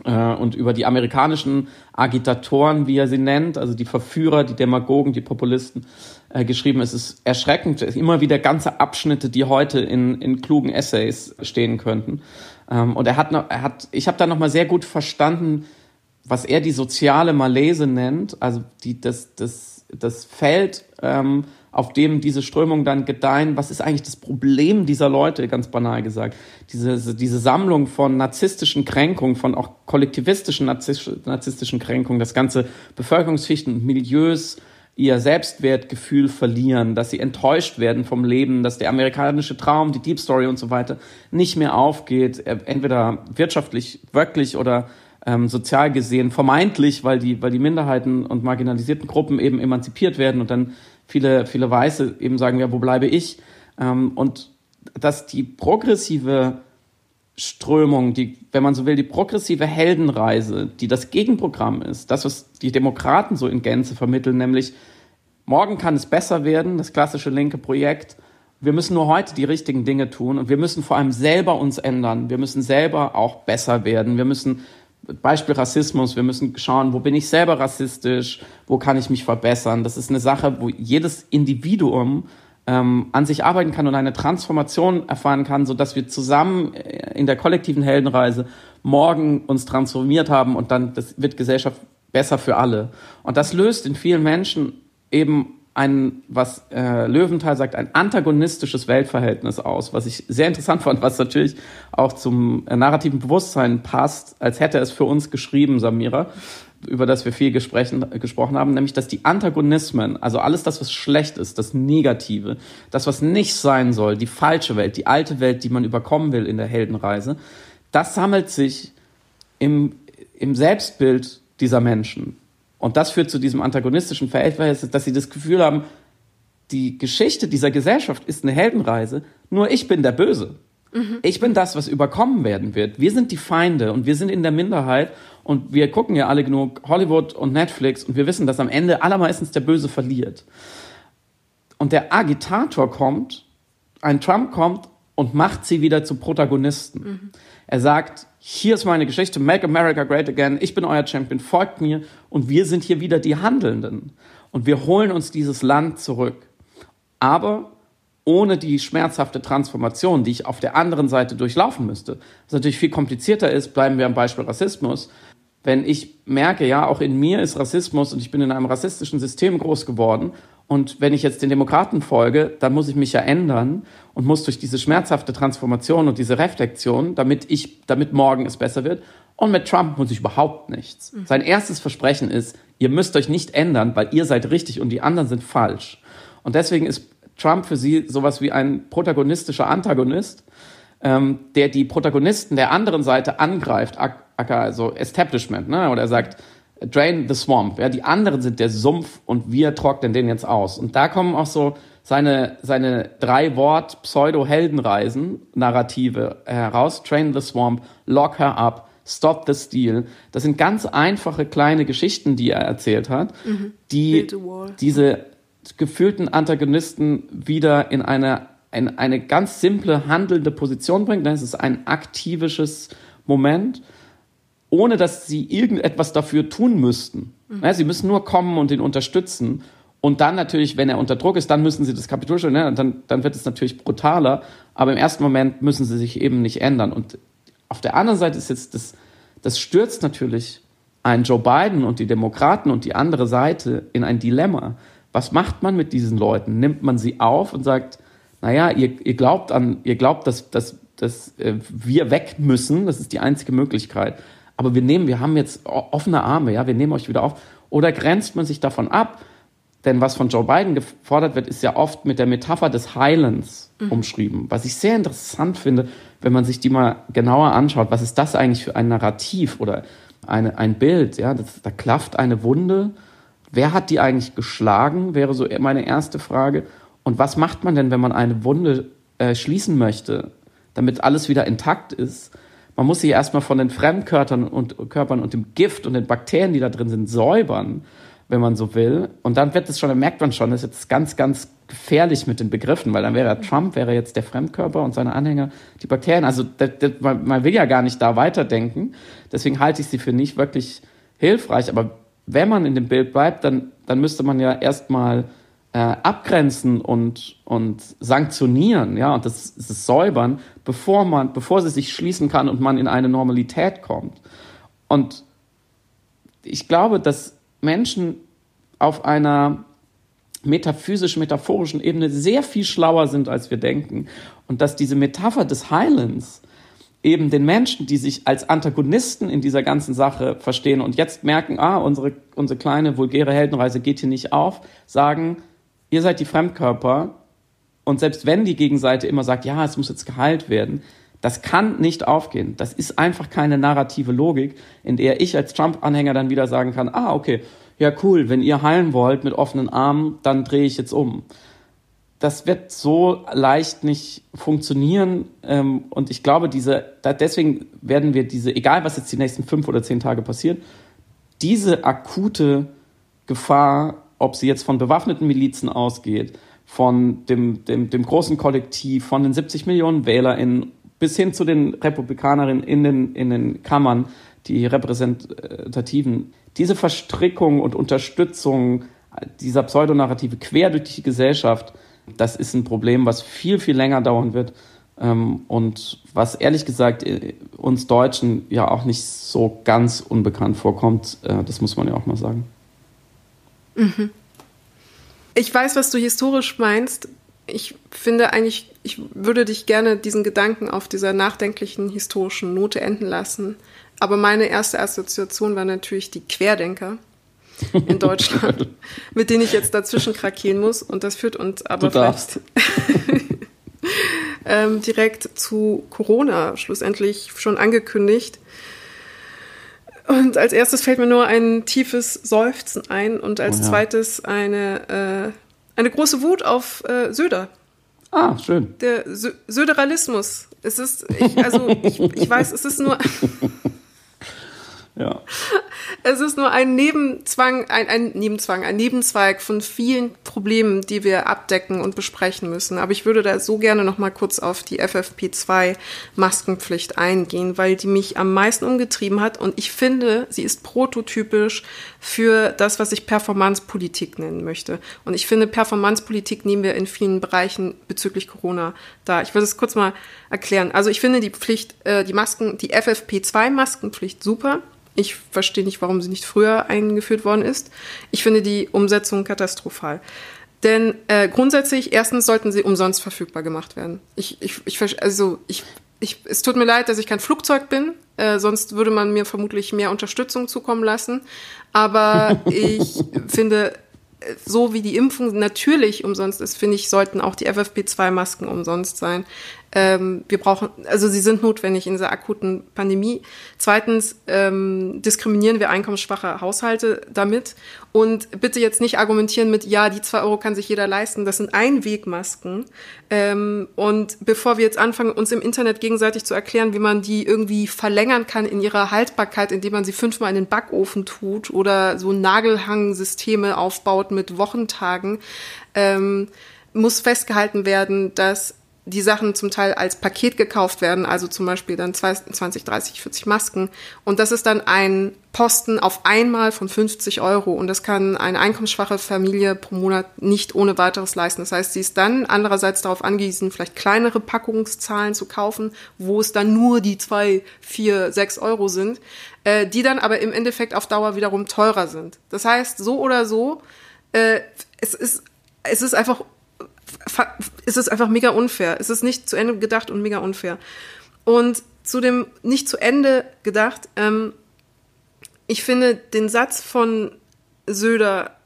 und über die amerikanischen Agitatoren, wie er sie nennt, also die Verführer, die Demagogen, die Populisten, äh, geschrieben. Es ist erschreckend, immer wieder ganze Abschnitte, die heute in, in klugen Essays stehen könnten. Ähm, und er hat, noch, er hat, ich habe da nochmal sehr gut verstanden, was er die soziale Malaise nennt, also die, das, das, das Feld, ähm, auf dem diese Strömungen dann gedeihen. Was ist eigentlich das Problem dieser Leute, ganz banal gesagt? Diese, diese Sammlung von narzisstischen Kränkungen, von auch kollektivistischen narzisstischen Kränkungen, das ganze Bevölkerungsschichten und Milieus, ihr Selbstwertgefühl verlieren, dass sie enttäuscht werden vom Leben, dass der amerikanische Traum, die Deep Story und so weiter nicht mehr aufgeht, äh, entweder wirtschaftlich wirklich oder ähm, sozial gesehen vermeintlich, weil die, weil die Minderheiten und marginalisierten Gruppen eben emanzipiert werden und dann viele, viele Weiße eben sagen, ja, wo bleibe ich? Ähm, und dass die progressive Strömung, die, wenn man so will, die progressive Heldenreise, die das Gegenprogramm ist, das, was die Demokraten so in Gänze vermitteln, nämlich morgen kann es besser werden, das klassische linke Projekt. Wir müssen nur heute die richtigen Dinge tun und wir müssen vor allem selber uns ändern. Wir müssen selber auch besser werden. Wir müssen Beispiel Rassismus, wir müssen schauen, wo bin ich selber rassistisch, wo kann ich mich verbessern. Das ist eine Sache, wo jedes Individuum ähm, an sich arbeiten kann und eine Transformation erfahren kann, so dass wir zusammen äh, in der kollektiven Heldenreise morgen uns transformiert haben und dann das wird Gesellschaft besser für alle. Und das löst in vielen Menschen eben ein, was äh, Löwenthal sagt, ein antagonistisches Weltverhältnis aus, was ich sehr interessant fand, was natürlich auch zum äh, narrativen Bewusstsein passt, als hätte es für uns geschrieben, Samira, über das wir viel gesprochen, gesprochen haben, nämlich, dass die Antagonismen, also alles das, was schlecht ist, das Negative, das, was nicht sein soll, die falsche Welt, die alte Welt, die man überkommen will in der Heldenreise, das sammelt sich im, im Selbstbild dieser Menschen. Und das führt zu diesem antagonistischen Verhältnis, dass sie das Gefühl haben, die Geschichte dieser Gesellschaft ist eine Heldenreise, nur ich bin der Böse. Mhm. Ich bin das, was überkommen werden wird. Wir sind die Feinde und wir sind in der Minderheit und wir gucken ja alle genug Hollywood und Netflix und wir wissen, dass am Ende allermeistens der Böse verliert. Und der Agitator kommt, ein Trump kommt und macht sie wieder zu Protagonisten. Mhm. Er sagt, hier ist meine Geschichte, Make America Great Again, ich bin euer Champion, folgt mir und wir sind hier wieder die Handelnden. Und wir holen uns dieses Land zurück. Aber ohne die schmerzhafte Transformation, die ich auf der anderen Seite durchlaufen müsste. Was natürlich viel komplizierter ist, bleiben wir am Beispiel Rassismus. Wenn ich merke, ja, auch in mir ist Rassismus und ich bin in einem rassistischen System groß geworden und wenn ich jetzt den Demokraten folge, dann muss ich mich ja ändern und muss durch diese schmerzhafte Transformation und diese Reflexion, damit ich, damit morgen es besser wird. Und mit Trump muss ich überhaupt nichts. Mhm. Sein erstes Versprechen ist, ihr müsst euch nicht ändern, weil ihr seid richtig und die anderen sind falsch. Und deswegen ist Trump für sie sowas wie ein protagonistischer Antagonist, ähm, der die Protagonisten der anderen Seite angreift, also Establishment, ne? Oder er sagt, Drain the Swamp. Ja, die anderen sind der Sumpf und wir trocknen den jetzt aus. Und da kommen auch so seine, seine drei Wort Pseudo-Heldenreisen, Narrative heraus. Train the Swamp, Lock her up, Stop the Steal. Das sind ganz einfache kleine Geschichten, die er erzählt hat, mhm. die diese gefühlten Antagonisten wieder in eine, in eine ganz simple handelnde Position bringt. Das ist ein aktivisches Moment ohne dass sie irgendetwas dafür tun müssten. Mhm. Ja, sie müssen nur kommen und ihn unterstützen. Und dann natürlich, wenn er unter Druck ist, dann müssen sie das Kapitol stellen. Ne? Dann, dann wird es natürlich brutaler. Aber im ersten Moment müssen sie sich eben nicht ändern. Und auf der anderen Seite ist jetzt das, das stürzt natürlich einen Joe Biden und die Demokraten und die andere Seite in ein Dilemma. Was macht man mit diesen Leuten? Nimmt man sie auf und sagt, naja, ihr, ihr glaubt an, ihr glaubt, dass, dass, dass äh, wir weg müssen, das ist die einzige Möglichkeit aber wir nehmen, wir haben jetzt offene Arme, ja, wir nehmen euch wieder auf. Oder grenzt man sich davon ab? Denn was von Joe Biden gefordert wird, ist ja oft mit der Metapher des Heilens mhm. umschrieben. Was ich sehr interessant finde, wenn man sich die mal genauer anschaut. Was ist das eigentlich für ein Narrativ oder eine, ein Bild? Ja, das, da klafft eine Wunde. Wer hat die eigentlich geschlagen? Wäre so meine erste Frage. Und was macht man denn, wenn man eine Wunde äh, schließen möchte, damit alles wieder intakt ist? Man muss sich erstmal von den Fremdkörpern und, Körpern und dem Gift und den Bakterien, die da drin sind, säubern, wenn man so will. Und dann wird es schon, dann merkt man schon, das ist jetzt ganz, ganz gefährlich mit den Begriffen, weil dann wäre Trump, wäre jetzt der Fremdkörper und seine Anhänger die Bakterien. Also das, das, man, man will ja gar nicht da weiterdenken. Deswegen halte ich sie für nicht wirklich hilfreich. Aber wenn man in dem Bild bleibt, dann, dann müsste man ja erstmal äh, abgrenzen und, und sanktionieren, ja, und das, das säubern, bevor man, bevor sie sich schließen kann und man in eine Normalität kommt. Und ich glaube, dass Menschen auf einer metaphysischen, metaphorischen Ebene sehr viel schlauer sind, als wir denken. Und dass diese Metapher des Highlands eben den Menschen, die sich als Antagonisten in dieser ganzen Sache verstehen und jetzt merken, ah, unsere, unsere kleine vulgäre Heldenreise geht hier nicht auf, sagen, ihr seid die Fremdkörper. Und selbst wenn die Gegenseite immer sagt, ja, es muss jetzt geheilt werden, das kann nicht aufgehen. Das ist einfach keine narrative Logik, in der ich als Trump-Anhänger dann wieder sagen kann, ah, okay, ja cool, wenn ihr heilen wollt mit offenen Armen, dann drehe ich jetzt um. Das wird so leicht nicht funktionieren. Ähm, und ich glaube, diese, deswegen werden wir diese, egal was jetzt die nächsten fünf oder zehn Tage passiert, diese akute Gefahr, ob sie jetzt von bewaffneten Milizen ausgeht, von dem, dem, dem großen Kollektiv, von den 70 Millionen WählerInnen bis hin zu den Republikanerinnen in den, in den Kammern, die repräsentativen, diese Verstrickung und Unterstützung dieser Pseudonarrative quer durch die Gesellschaft, das ist ein Problem, was viel, viel länger dauern wird ähm, und was ehrlich gesagt äh, uns Deutschen ja auch nicht so ganz unbekannt vorkommt. Äh, das muss man ja auch mal sagen. Mhm. Ich weiß, was du historisch meinst. Ich finde eigentlich, ich würde dich gerne diesen Gedanken auf dieser nachdenklichen historischen Note enden lassen. Aber meine erste Assoziation war natürlich die Querdenker in Deutschland, mit denen ich jetzt dazwischen krakeelen muss. Und das führt uns aber du darfst. ähm, direkt zu Corona, schlussendlich schon angekündigt. Und als erstes fällt mir nur ein tiefes Seufzen ein und als oh ja. zweites eine, äh, eine große Wut auf äh, Söder. Ah, schön. Der Sö Söderalismus. Es ist, ich, also ich, ich weiß, es ist nur. Ja. Es ist nur ein Nebenzwang, ein, ein Nebenzwang, ein Nebenzweig von vielen Problemen, die wir abdecken und besprechen müssen. Aber ich würde da so gerne noch mal kurz auf die FFP2 Maskenpflicht eingehen, weil die mich am meisten umgetrieben hat und ich finde, sie ist prototypisch für das, was ich Performancepolitik nennen möchte. Und ich finde, Performancepolitik nehmen wir in vielen Bereichen bezüglich Corona da. Ich würde es kurz mal erklären. Also ich finde die Pflicht, äh, die Masken, die FFP2 Maskenpflicht super. Ich verstehe nicht, warum sie nicht früher eingeführt worden ist. Ich finde die Umsetzung katastrophal. Denn äh, grundsätzlich, erstens sollten sie umsonst verfügbar gemacht werden. Ich, ich, ich, also ich, ich, es tut mir leid, dass ich kein Flugzeug bin, äh, sonst würde man mir vermutlich mehr Unterstützung zukommen lassen. Aber ich finde, so wie die Impfung natürlich umsonst ist, finde ich, sollten auch die FFP2-Masken umsonst sein. Ähm, wir brauchen, also sie sind notwendig in dieser akuten Pandemie. Zweitens ähm, diskriminieren wir einkommensschwache Haushalte damit. Und bitte jetzt nicht argumentieren mit, ja, die zwei Euro kann sich jeder leisten. Das sind Einwegmasken. Ähm, und bevor wir jetzt anfangen, uns im Internet gegenseitig zu erklären, wie man die irgendwie verlängern kann in ihrer Haltbarkeit, indem man sie fünfmal in den Backofen tut oder so Nagelhangsysteme aufbaut mit Wochentagen, ähm, muss festgehalten werden, dass die Sachen zum Teil als Paket gekauft werden, also zum Beispiel dann 20, 30, 40 Masken. Und das ist dann ein Posten auf einmal von 50 Euro. Und das kann eine einkommensschwache Familie pro Monat nicht ohne weiteres leisten. Das heißt, sie ist dann andererseits darauf angewiesen, vielleicht kleinere Packungszahlen zu kaufen, wo es dann nur die zwei, vier, sechs Euro sind, äh, die dann aber im Endeffekt auf Dauer wiederum teurer sind. Das heißt, so oder so, äh, es ist, es ist einfach ist es einfach mega unfair. Es ist nicht zu Ende gedacht und mega unfair. Und zu dem nicht zu Ende gedacht, ähm, ich finde den Satz von Söder,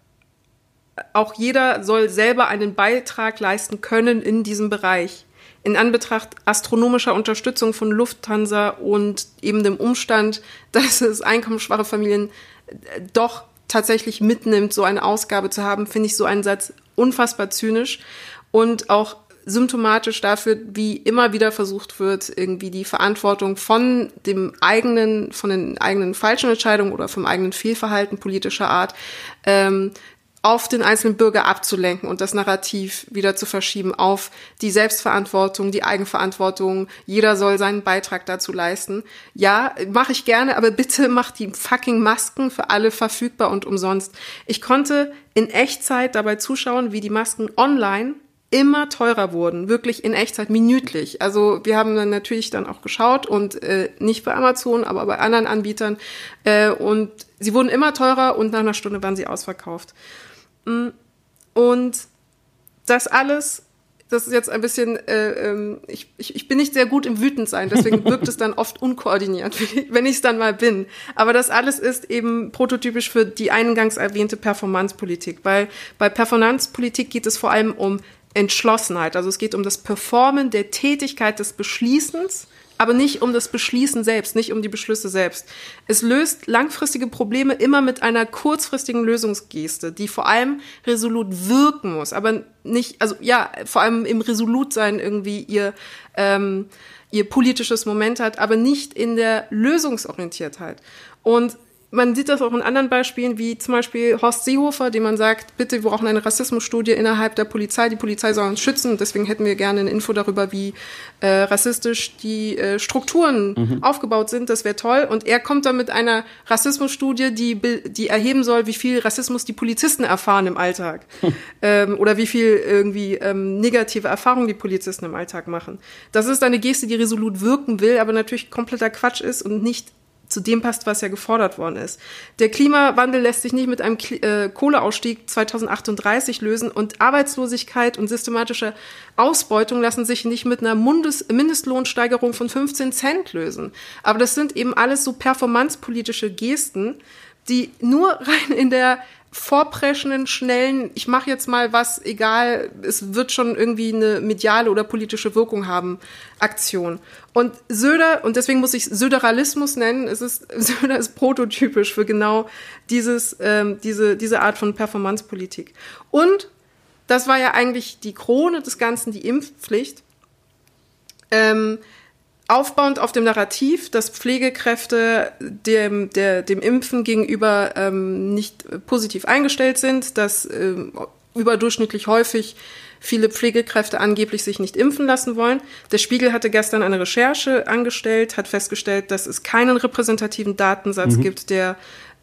auch jeder soll selber einen Beitrag leisten können in diesem Bereich. In Anbetracht astronomischer Unterstützung von Lufthansa und eben dem Umstand, dass es einkommensschwache Familien äh, doch tatsächlich mitnimmt, so eine Ausgabe zu haben, finde ich so einen Satz unfassbar zynisch und auch symptomatisch dafür, wie immer wieder versucht wird, irgendwie die Verantwortung von dem eigenen, von den eigenen falschen Entscheidungen oder vom eigenen Fehlverhalten politischer Art ähm, auf den einzelnen Bürger abzulenken und das Narrativ wieder zu verschieben auf die Selbstverantwortung, die Eigenverantwortung. Jeder soll seinen Beitrag dazu leisten. Ja, mache ich gerne, aber bitte macht die fucking Masken für alle verfügbar und umsonst. Ich konnte in Echtzeit dabei zuschauen, wie die Masken online immer teurer wurden, wirklich in Echtzeit, minütlich. Also wir haben dann natürlich dann auch geschaut und äh, nicht bei Amazon, aber bei anderen Anbietern. Äh, und sie wurden immer teurer und nach einer Stunde waren sie ausverkauft. Mm, Und das alles das ist jetzt ein bisschen, äh, ähm, ich, ich, ich bin nicht sehr gut im Wütendsein, deswegen wirkt es dann oft unkoordiniert, wenn ich es dann mal bin. Aber das alles ist eben prototypisch für die eingangs erwähnte Performancepolitik, weil bei Performancepolitik geht es vor allem um Entschlossenheit. Also es geht um das Performen der Tätigkeit des Beschließens aber nicht um das Beschließen selbst, nicht um die Beschlüsse selbst. Es löst langfristige Probleme immer mit einer kurzfristigen Lösungsgeste, die vor allem resolut wirken muss, aber nicht, also ja, vor allem im Resolutsein irgendwie ihr, ähm, ihr politisches Moment hat, aber nicht in der Lösungsorientiertheit. Und man sieht das auch in anderen Beispielen, wie zum Beispiel Horst Seehofer, dem man sagt, bitte, wir brauchen eine Rassismusstudie innerhalb der Polizei. Die Polizei soll uns schützen. Deswegen hätten wir gerne eine Info darüber, wie äh, rassistisch die äh, Strukturen mhm. aufgebaut sind. Das wäre toll. Und er kommt dann mit einer Rassismusstudie, die, die erheben soll, wie viel Rassismus die Polizisten erfahren im Alltag. Hm. Ähm, oder wie viel irgendwie ähm, negative Erfahrungen die Polizisten im Alltag machen. Das ist eine Geste, die resolut wirken will, aber natürlich kompletter Quatsch ist und nicht zu dem passt, was ja gefordert worden ist. Der Klimawandel lässt sich nicht mit einem äh, Kohleausstieg 2038 lösen und Arbeitslosigkeit und systematische Ausbeutung lassen sich nicht mit einer Mindestlohnsteigerung von 15 Cent lösen. Aber das sind eben alles so performancepolitische Gesten, die nur rein in der vorpreschenden, schnellen, ich mache jetzt mal was, egal, es wird schon irgendwie eine mediale oder politische Wirkung haben, Aktion. Und Söder, und deswegen muss ich Söderalismus nennen, es ist, Söder ist prototypisch für genau dieses, ähm, diese, diese Art von Performancepolitik. Und das war ja eigentlich die Krone des Ganzen, die Impfpflicht. Ähm, aufbauend auf dem Narrativ, dass Pflegekräfte dem, der, dem Impfen gegenüber ähm, nicht positiv eingestellt sind, dass ähm, überdurchschnittlich häufig viele Pflegekräfte angeblich sich nicht impfen lassen wollen. Der Spiegel hatte gestern eine Recherche angestellt, hat festgestellt, dass es keinen repräsentativen Datensatz mhm. gibt, der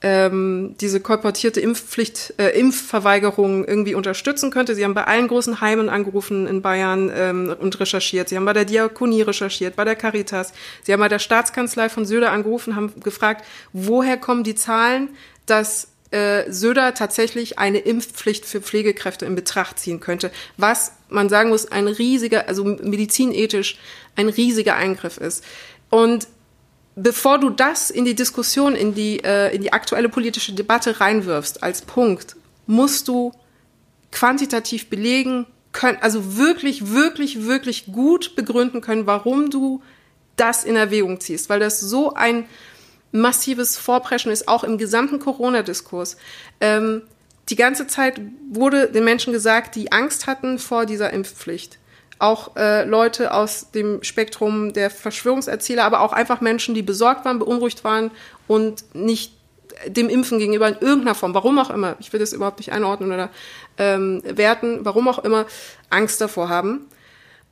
ähm, diese kolportierte Impfpflicht, äh, Impfverweigerung irgendwie unterstützen könnte. Sie haben bei allen großen Heimen angerufen in Bayern ähm, und recherchiert. Sie haben bei der Diakonie recherchiert, bei der Caritas. Sie haben bei der Staatskanzlei von Söder angerufen, haben gefragt, woher kommen die Zahlen, dass äh, Söder tatsächlich eine Impfpflicht für Pflegekräfte in Betracht ziehen könnte, was man sagen muss, ein riesiger, also medizinethisch ein riesiger Eingriff ist. Und bevor du das in die Diskussion, in die, äh, in die aktuelle politische Debatte reinwirfst als Punkt, musst du quantitativ belegen können, also wirklich, wirklich, wirklich gut begründen können, warum du das in Erwägung ziehst, weil das so ein massives Vorpreschen ist, auch im gesamten Corona-Diskurs. Ähm, die ganze Zeit wurde den Menschen gesagt, die Angst hatten vor dieser Impfpflicht auch äh, Leute aus dem Spektrum der Verschwörungserzähler, aber auch einfach Menschen, die besorgt waren, beunruhigt waren und nicht dem Impfen gegenüber in irgendeiner Form, warum auch immer, ich will das überhaupt nicht einordnen oder ähm, werten, warum auch immer, Angst davor haben.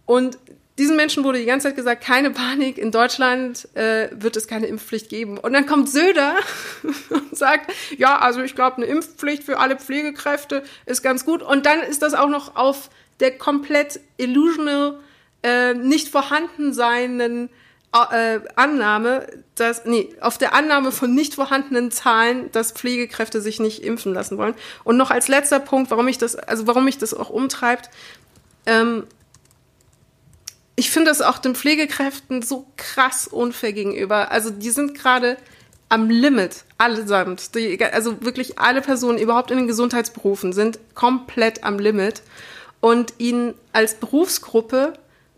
Und diesen Menschen wurde die ganze Zeit gesagt, keine Panik, in Deutschland äh, wird es keine Impfpflicht geben. Und dann kommt Söder und sagt, ja, also ich glaube, eine Impfpflicht für alle Pflegekräfte ist ganz gut. Und dann ist das auch noch auf der komplett illusional, äh, nicht vorhanden seinen äh, Annahme, dass, nee, auf der Annahme von nicht vorhandenen Zahlen, dass Pflegekräfte sich nicht impfen lassen wollen. Und noch als letzter Punkt, warum ich das, also warum mich das auch umtreibt, ähm, ich finde das auch den Pflegekräften so krass unfair gegenüber. Also die sind gerade am Limit, allesamt. Die, also wirklich alle Personen überhaupt in den Gesundheitsberufen sind komplett am Limit und ihnen als Berufsgruppe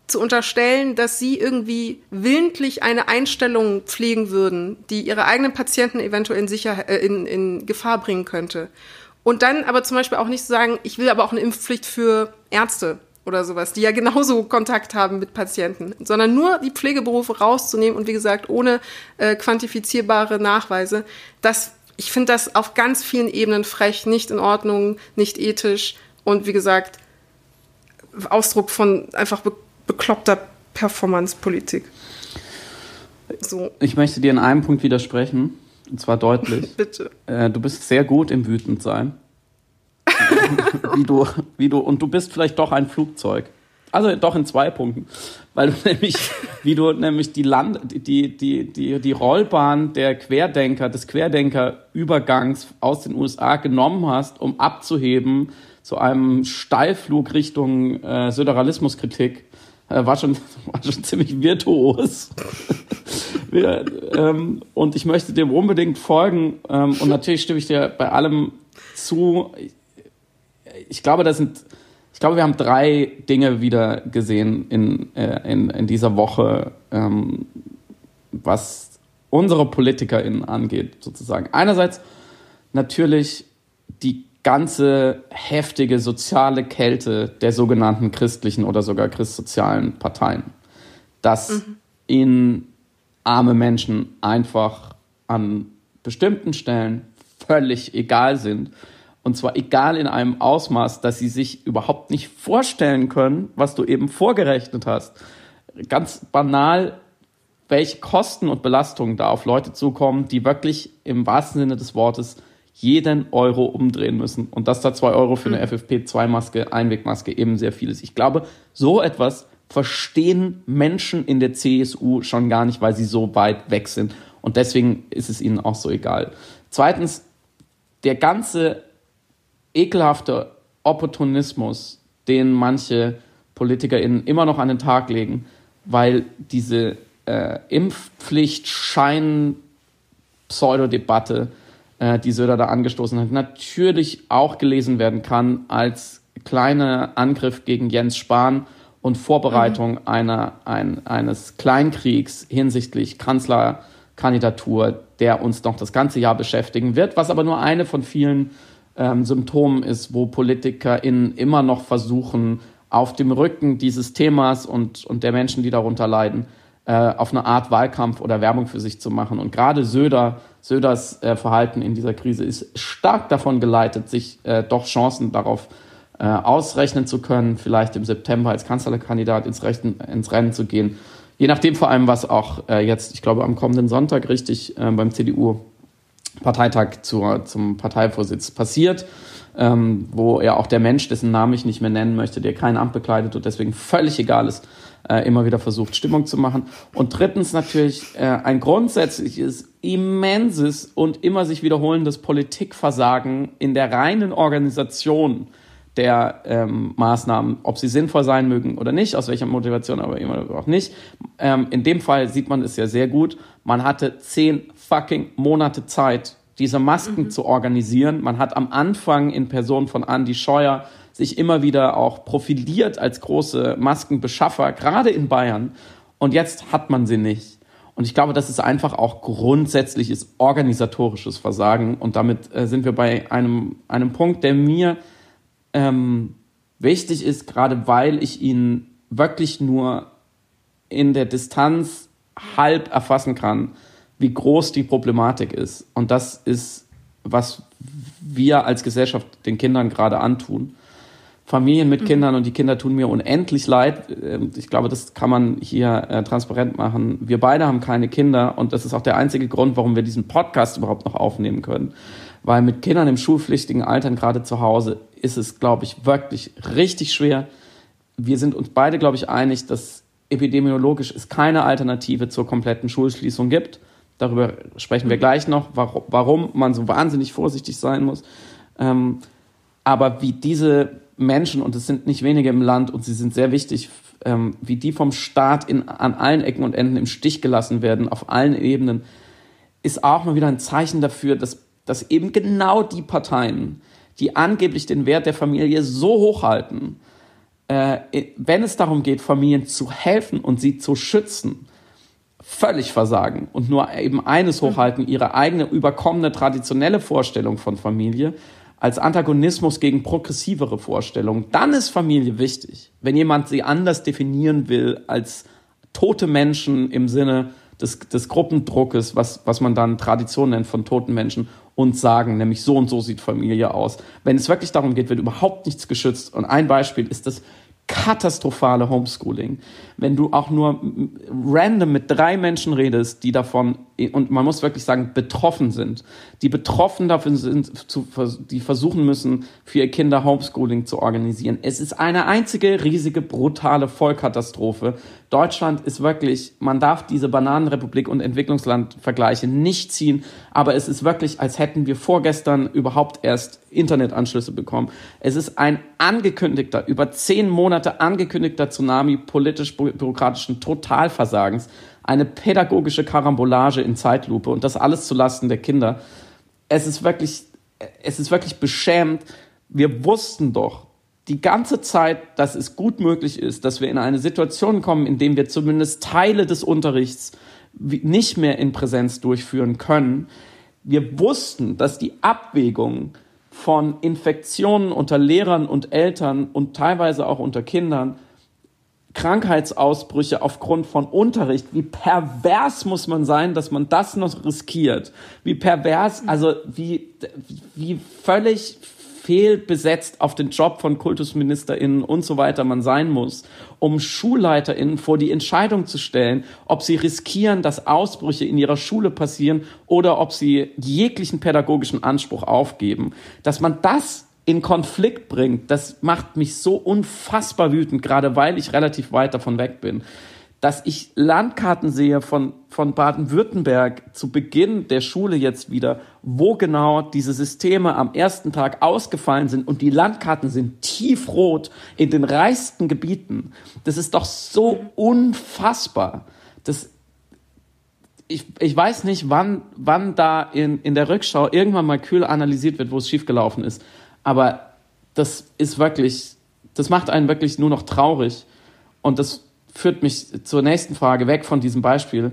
zu unterstellen, dass sie irgendwie willentlich eine Einstellung pflegen würden, die ihre eigenen Patienten eventuell in, Sicher äh, in, in Gefahr bringen könnte. Und dann aber zum Beispiel auch nicht sagen, ich will aber auch eine Impfpflicht für Ärzte oder sowas, die ja genauso Kontakt haben mit Patienten, sondern nur die Pflegeberufe rauszunehmen und wie gesagt ohne äh, quantifizierbare Nachweise. Das, ich finde das auf ganz vielen Ebenen frech, nicht in Ordnung, nicht ethisch und wie gesagt Ausdruck von einfach be bekloppter Performance-Politik. So. Ich möchte dir in einem Punkt widersprechen, und zwar deutlich. Bitte. Äh, du bist sehr gut im Wütendsein. wie du, wie du, und du bist vielleicht doch ein Flugzeug. Also doch in zwei Punkten. Weil du nämlich, wie du nämlich die Land, die, die, die, die Rollbahn der Querdenker, des Querdenkerübergangs aus den USA genommen hast, um abzuheben zu einem Steilflug Richtung äh, Söderalismuskritik, äh, war, schon, war schon ziemlich virtuos. Wir, ähm, und ich möchte dem unbedingt folgen. Ähm, und natürlich stimme ich dir bei allem zu. Ich glaube, das sind ich glaube, wir haben drei Dinge wieder gesehen in, äh, in, in dieser Woche, ähm, was unsere PolitikerInnen angeht, sozusagen. Einerseits natürlich die ganze heftige soziale Kälte der sogenannten christlichen oder sogar christsozialen Parteien. Dass mhm. ihnen arme Menschen einfach an bestimmten Stellen völlig egal sind und zwar egal in einem Ausmaß, dass sie sich überhaupt nicht vorstellen können, was du eben vorgerechnet hast. Ganz banal, welche Kosten und Belastungen da auf Leute zukommen, die wirklich im wahrsten Sinne des Wortes jeden Euro umdrehen müssen. Und dass da zwei Euro für eine mhm. FFP2-Maske, Einwegmaske eben sehr viel ist. Ich glaube, so etwas verstehen Menschen in der CSU schon gar nicht, weil sie so weit weg sind. Und deswegen ist es ihnen auch so egal. Zweitens, der ganze ekelhafte Opportunismus, den manche PolitikerInnen immer noch an den Tag legen, weil diese äh, Impfpflicht-Schein-Pseudodebatte, äh, die Söder da angestoßen hat, natürlich auch gelesen werden kann als kleiner Angriff gegen Jens Spahn und Vorbereitung mhm. einer, ein, eines Kleinkriegs hinsichtlich Kanzlerkandidatur, der uns noch das ganze Jahr beschäftigen wird, was aber nur eine von vielen ähm, Symptom ist, wo PolitikerInnen immer noch versuchen, auf dem Rücken dieses Themas und, und der Menschen, die darunter leiden, äh, auf eine Art Wahlkampf oder Werbung für sich zu machen. Und gerade Söder, Söders äh, Verhalten in dieser Krise ist stark davon geleitet, sich äh, doch Chancen darauf äh, ausrechnen zu können, vielleicht im September als Kanzlerkandidat ins, Rechten, ins Rennen zu gehen. Je nachdem vor allem, was auch äh, jetzt, ich glaube, am kommenden Sonntag richtig äh, beim CDU Parteitag zur, zum Parteivorsitz passiert, ähm, wo ja auch der Mensch, dessen Namen ich nicht mehr nennen möchte, der kein Amt bekleidet und deswegen völlig egal ist, äh, immer wieder versucht, Stimmung zu machen. Und drittens natürlich äh, ein grundsätzliches, immenses und immer sich wiederholendes Politikversagen in der reinen Organisation der ähm, Maßnahmen, ob sie sinnvoll sein mögen oder nicht, aus welcher Motivation aber immer auch nicht. Ähm, in dem Fall sieht man es ja sehr gut. Man hatte zehn fucking Monate Zeit, diese Masken mhm. zu organisieren. Man hat am Anfang in Person von Andy Scheuer sich immer wieder auch profiliert als große Maskenbeschaffer, gerade in Bayern. Und jetzt hat man sie nicht. Und ich glaube, das ist einfach auch grundsätzliches organisatorisches Versagen. Und damit äh, sind wir bei einem, einem Punkt, der mir ähm, wichtig ist, gerade weil ich ihn wirklich nur in der Distanz halb erfassen kann, wie groß die Problematik ist. Und das ist, was wir als Gesellschaft den Kindern gerade antun. Familien mit mhm. Kindern und die Kinder tun mir unendlich leid. Ähm, ich glaube, das kann man hier äh, transparent machen. Wir beide haben keine Kinder und das ist auch der einzige Grund, warum wir diesen Podcast überhaupt noch aufnehmen können. Weil mit Kindern im schulpflichtigen Alter, gerade zu Hause, ist es, glaube ich, wirklich richtig schwer. Wir sind uns beide, glaube ich, einig, dass epidemiologisch es keine Alternative zur kompletten Schulschließung gibt. Darüber sprechen wir gleich noch, warum man so wahnsinnig vorsichtig sein muss. Ähm, aber wie diese Menschen, und es sind nicht wenige im Land und sie sind sehr wichtig, ähm, wie die vom Staat in, an allen Ecken und Enden im Stich gelassen werden, auf allen Ebenen, ist auch mal wieder ein Zeichen dafür, dass, dass eben genau die Parteien, die angeblich den Wert der Familie so hochhalten, äh, wenn es darum geht, Familien zu helfen und sie zu schützen, völlig versagen und nur eben eines hochhalten, ihre eigene überkommene traditionelle Vorstellung von Familie als Antagonismus gegen progressivere Vorstellungen, dann ist Familie wichtig. Wenn jemand sie anders definieren will als tote Menschen im Sinne des, des Gruppendruckes, was, was man dann Tradition nennt von toten Menschen, und sagen, nämlich so und so sieht Familie aus. Wenn es wirklich darum geht, wird überhaupt nichts geschützt. Und ein Beispiel ist das katastrophale Homeschooling. Wenn du auch nur random mit drei Menschen redest, die davon und man muss wirklich sagen, betroffen sind, die betroffen dafür sind, zu, die versuchen müssen, für ihre Kinder Homeschooling zu organisieren. Es ist eine einzige riesige, brutale Vollkatastrophe. Deutschland ist wirklich, man darf diese Bananenrepublik und Entwicklungsland-Vergleiche nicht ziehen, aber es ist wirklich, als hätten wir vorgestern überhaupt erst Internetanschlüsse bekommen. Es ist ein angekündigter, über zehn Monate angekündigter Tsunami politisch-bürokratischen Totalversagens eine pädagogische Karambolage in Zeitlupe und das alles zulasten der Kinder. Es ist wirklich, es ist wirklich beschämend. Wir wussten doch die ganze Zeit, dass es gut möglich ist, dass wir in eine Situation kommen, in dem wir zumindest Teile des Unterrichts nicht mehr in Präsenz durchführen können. Wir wussten, dass die Abwägung von Infektionen unter Lehrern und Eltern und teilweise auch unter Kindern Krankheitsausbrüche aufgrund von Unterricht. Wie pervers muss man sein, dass man das noch riskiert? Wie pervers, also wie, wie völlig fehlbesetzt auf den Job von KultusministerInnen und so weiter man sein muss, um SchulleiterInnen vor die Entscheidung zu stellen, ob sie riskieren, dass Ausbrüche in ihrer Schule passieren oder ob sie jeglichen pädagogischen Anspruch aufgeben. Dass man das in Konflikt bringt, das macht mich so unfassbar wütend, gerade weil ich relativ weit davon weg bin. Dass ich Landkarten sehe von, von Baden-Württemberg zu Beginn der Schule jetzt wieder, wo genau diese Systeme am ersten Tag ausgefallen sind und die Landkarten sind tiefrot in den reichsten Gebieten. Das ist doch so unfassbar. Das, ich, ich weiß nicht, wann, wann da in, in der Rückschau irgendwann mal kühl analysiert wird, wo es schiefgelaufen ist. Aber das ist wirklich, das macht einen wirklich nur noch traurig. Und das führt mich zur nächsten Frage weg von diesem Beispiel.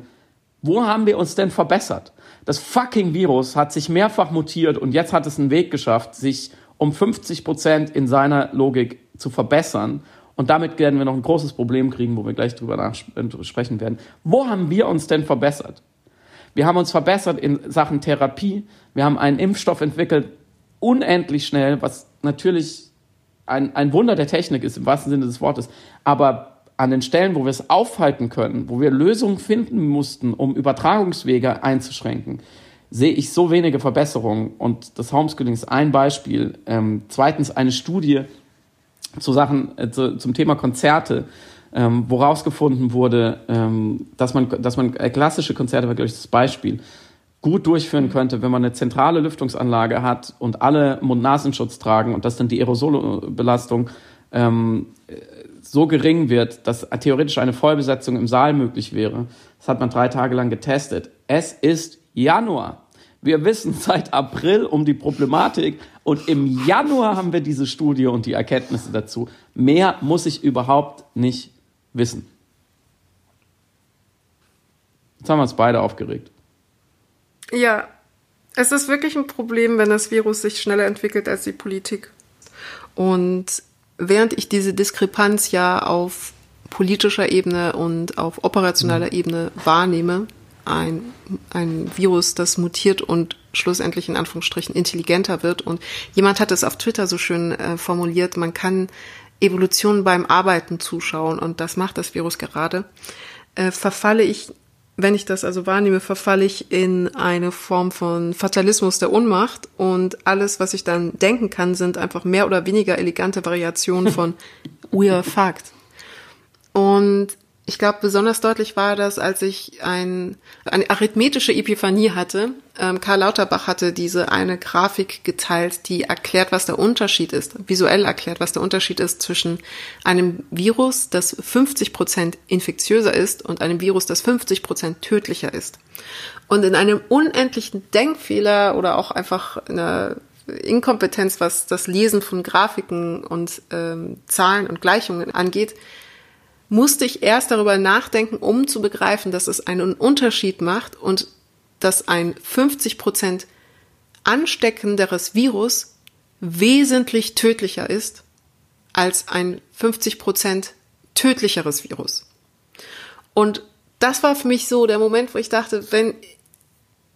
Wo haben wir uns denn verbessert? Das fucking Virus hat sich mehrfach mutiert und jetzt hat es einen Weg geschafft, sich um 50 Prozent in seiner Logik zu verbessern. Und damit werden wir noch ein großes Problem kriegen, wo wir gleich drüber sprechen werden. Wo haben wir uns denn verbessert? Wir haben uns verbessert in Sachen Therapie. Wir haben einen Impfstoff entwickelt, unendlich schnell, was natürlich ein, ein Wunder der Technik ist, im wahrsten Sinne des Wortes. Aber an den Stellen, wo wir es aufhalten können, wo wir Lösungen finden mussten, um Übertragungswege einzuschränken, sehe ich so wenige Verbesserungen. Und das Homeschooling ist ein Beispiel. Ähm, zweitens eine Studie zu Sachen, äh, zu, zum Thema Konzerte, ähm, wo rausgefunden wurde, ähm, dass man, dass man äh, klassische Konzerte war, glaube ich, das Beispiel, gut durchführen könnte, wenn man eine zentrale Lüftungsanlage hat und alle Mund-Nasenschutz tragen und dass dann die Aerosolbelastung ähm, so gering wird, dass theoretisch eine Vollbesetzung im Saal möglich wäre. Das hat man drei Tage lang getestet. Es ist Januar. Wir wissen seit April um die Problematik und im Januar haben wir diese Studie und die Erkenntnisse dazu. Mehr muss ich überhaupt nicht wissen. Jetzt haben wir uns beide aufgeregt. Ja, es ist wirklich ein Problem, wenn das Virus sich schneller entwickelt als die Politik. Und während ich diese Diskrepanz ja auf politischer Ebene und auf operationeller mhm. Ebene wahrnehme, ein, ein Virus, das mutiert und schlussendlich in Anführungsstrichen intelligenter wird. Und jemand hat es auf Twitter so schön äh, formuliert, man kann Evolution beim Arbeiten zuschauen und das macht das Virus gerade. Äh, verfalle ich wenn ich das also wahrnehme, verfalle ich in eine Form von Fatalismus der Ohnmacht und alles, was ich dann denken kann, sind einfach mehr oder weniger elegante Variationen von we are fucked. Und ich glaube, besonders deutlich war das, als ich ein, eine arithmetische Epiphanie hatte. Ähm, Karl Lauterbach hatte diese eine Grafik geteilt, die erklärt, was der Unterschied ist, visuell erklärt, was der Unterschied ist zwischen einem Virus, das 50 Prozent infektiöser ist und einem Virus, das 50 Prozent tödlicher ist. Und in einem unendlichen Denkfehler oder auch einfach einer Inkompetenz, was das Lesen von Grafiken und ähm, Zahlen und Gleichungen angeht, musste ich erst darüber nachdenken, um zu begreifen, dass es einen Unterschied macht und dass ein 50 Prozent ansteckenderes Virus wesentlich tödlicher ist als ein 50 Prozent tödlicheres Virus. Und das war für mich so der Moment, wo ich dachte, wenn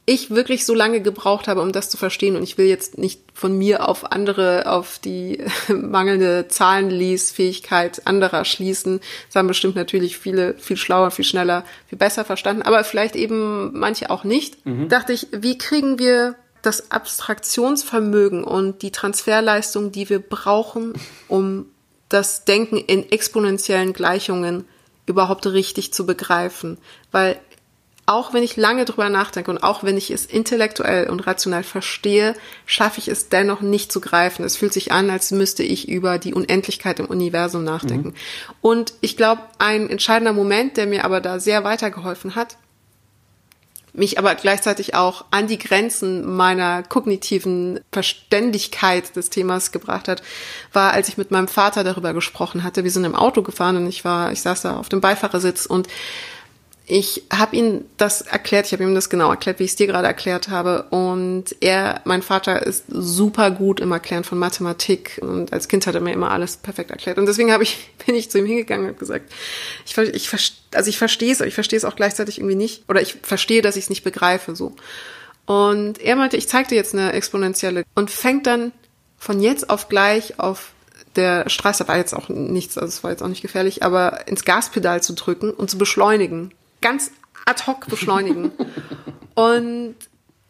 ich wirklich so lange gebraucht habe, um das zu verstehen. Und ich will jetzt nicht von mir auf andere, auf die mangelnde Zahlenlesfähigkeit anderer schließen. Das haben bestimmt natürlich viele viel schlauer, viel schneller, viel besser verstanden. Aber vielleicht eben manche auch nicht. Mhm. Dachte ich, wie kriegen wir das Abstraktionsvermögen und die Transferleistung, die wir brauchen, um das Denken in exponentiellen Gleichungen überhaupt richtig zu begreifen. Weil auch wenn ich lange drüber nachdenke und auch wenn ich es intellektuell und rational verstehe, schaffe ich es dennoch nicht zu greifen. Es fühlt sich an, als müsste ich über die Unendlichkeit im Universum nachdenken. Mhm. Und ich glaube, ein entscheidender Moment, der mir aber da sehr weitergeholfen hat, mich aber gleichzeitig auch an die Grenzen meiner kognitiven Verständigkeit des Themas gebracht hat, war, als ich mit meinem Vater darüber gesprochen hatte. Wir sind im Auto gefahren und ich war, ich saß da auf dem Beifahrersitz und ich habe ihm das erklärt, ich habe ihm das genau erklärt, wie ich es dir gerade erklärt habe. Und er, mein Vater, ist super gut im Erklären von Mathematik. Und als Kind hat er mir immer alles perfekt erklärt. Und deswegen habe ich, bin ich zu ihm hingegangen und gesagt, ich, ich, also ich verstehe es, aber ich verstehe es auch gleichzeitig irgendwie nicht. Oder ich verstehe, dass ich es nicht begreife. so. Und er meinte, ich zeige dir jetzt eine exponentielle und fängt dann von jetzt auf gleich auf der Straße war jetzt auch nichts, also es war jetzt auch nicht gefährlich, aber ins Gaspedal zu drücken und zu beschleunigen ganz ad hoc beschleunigen. und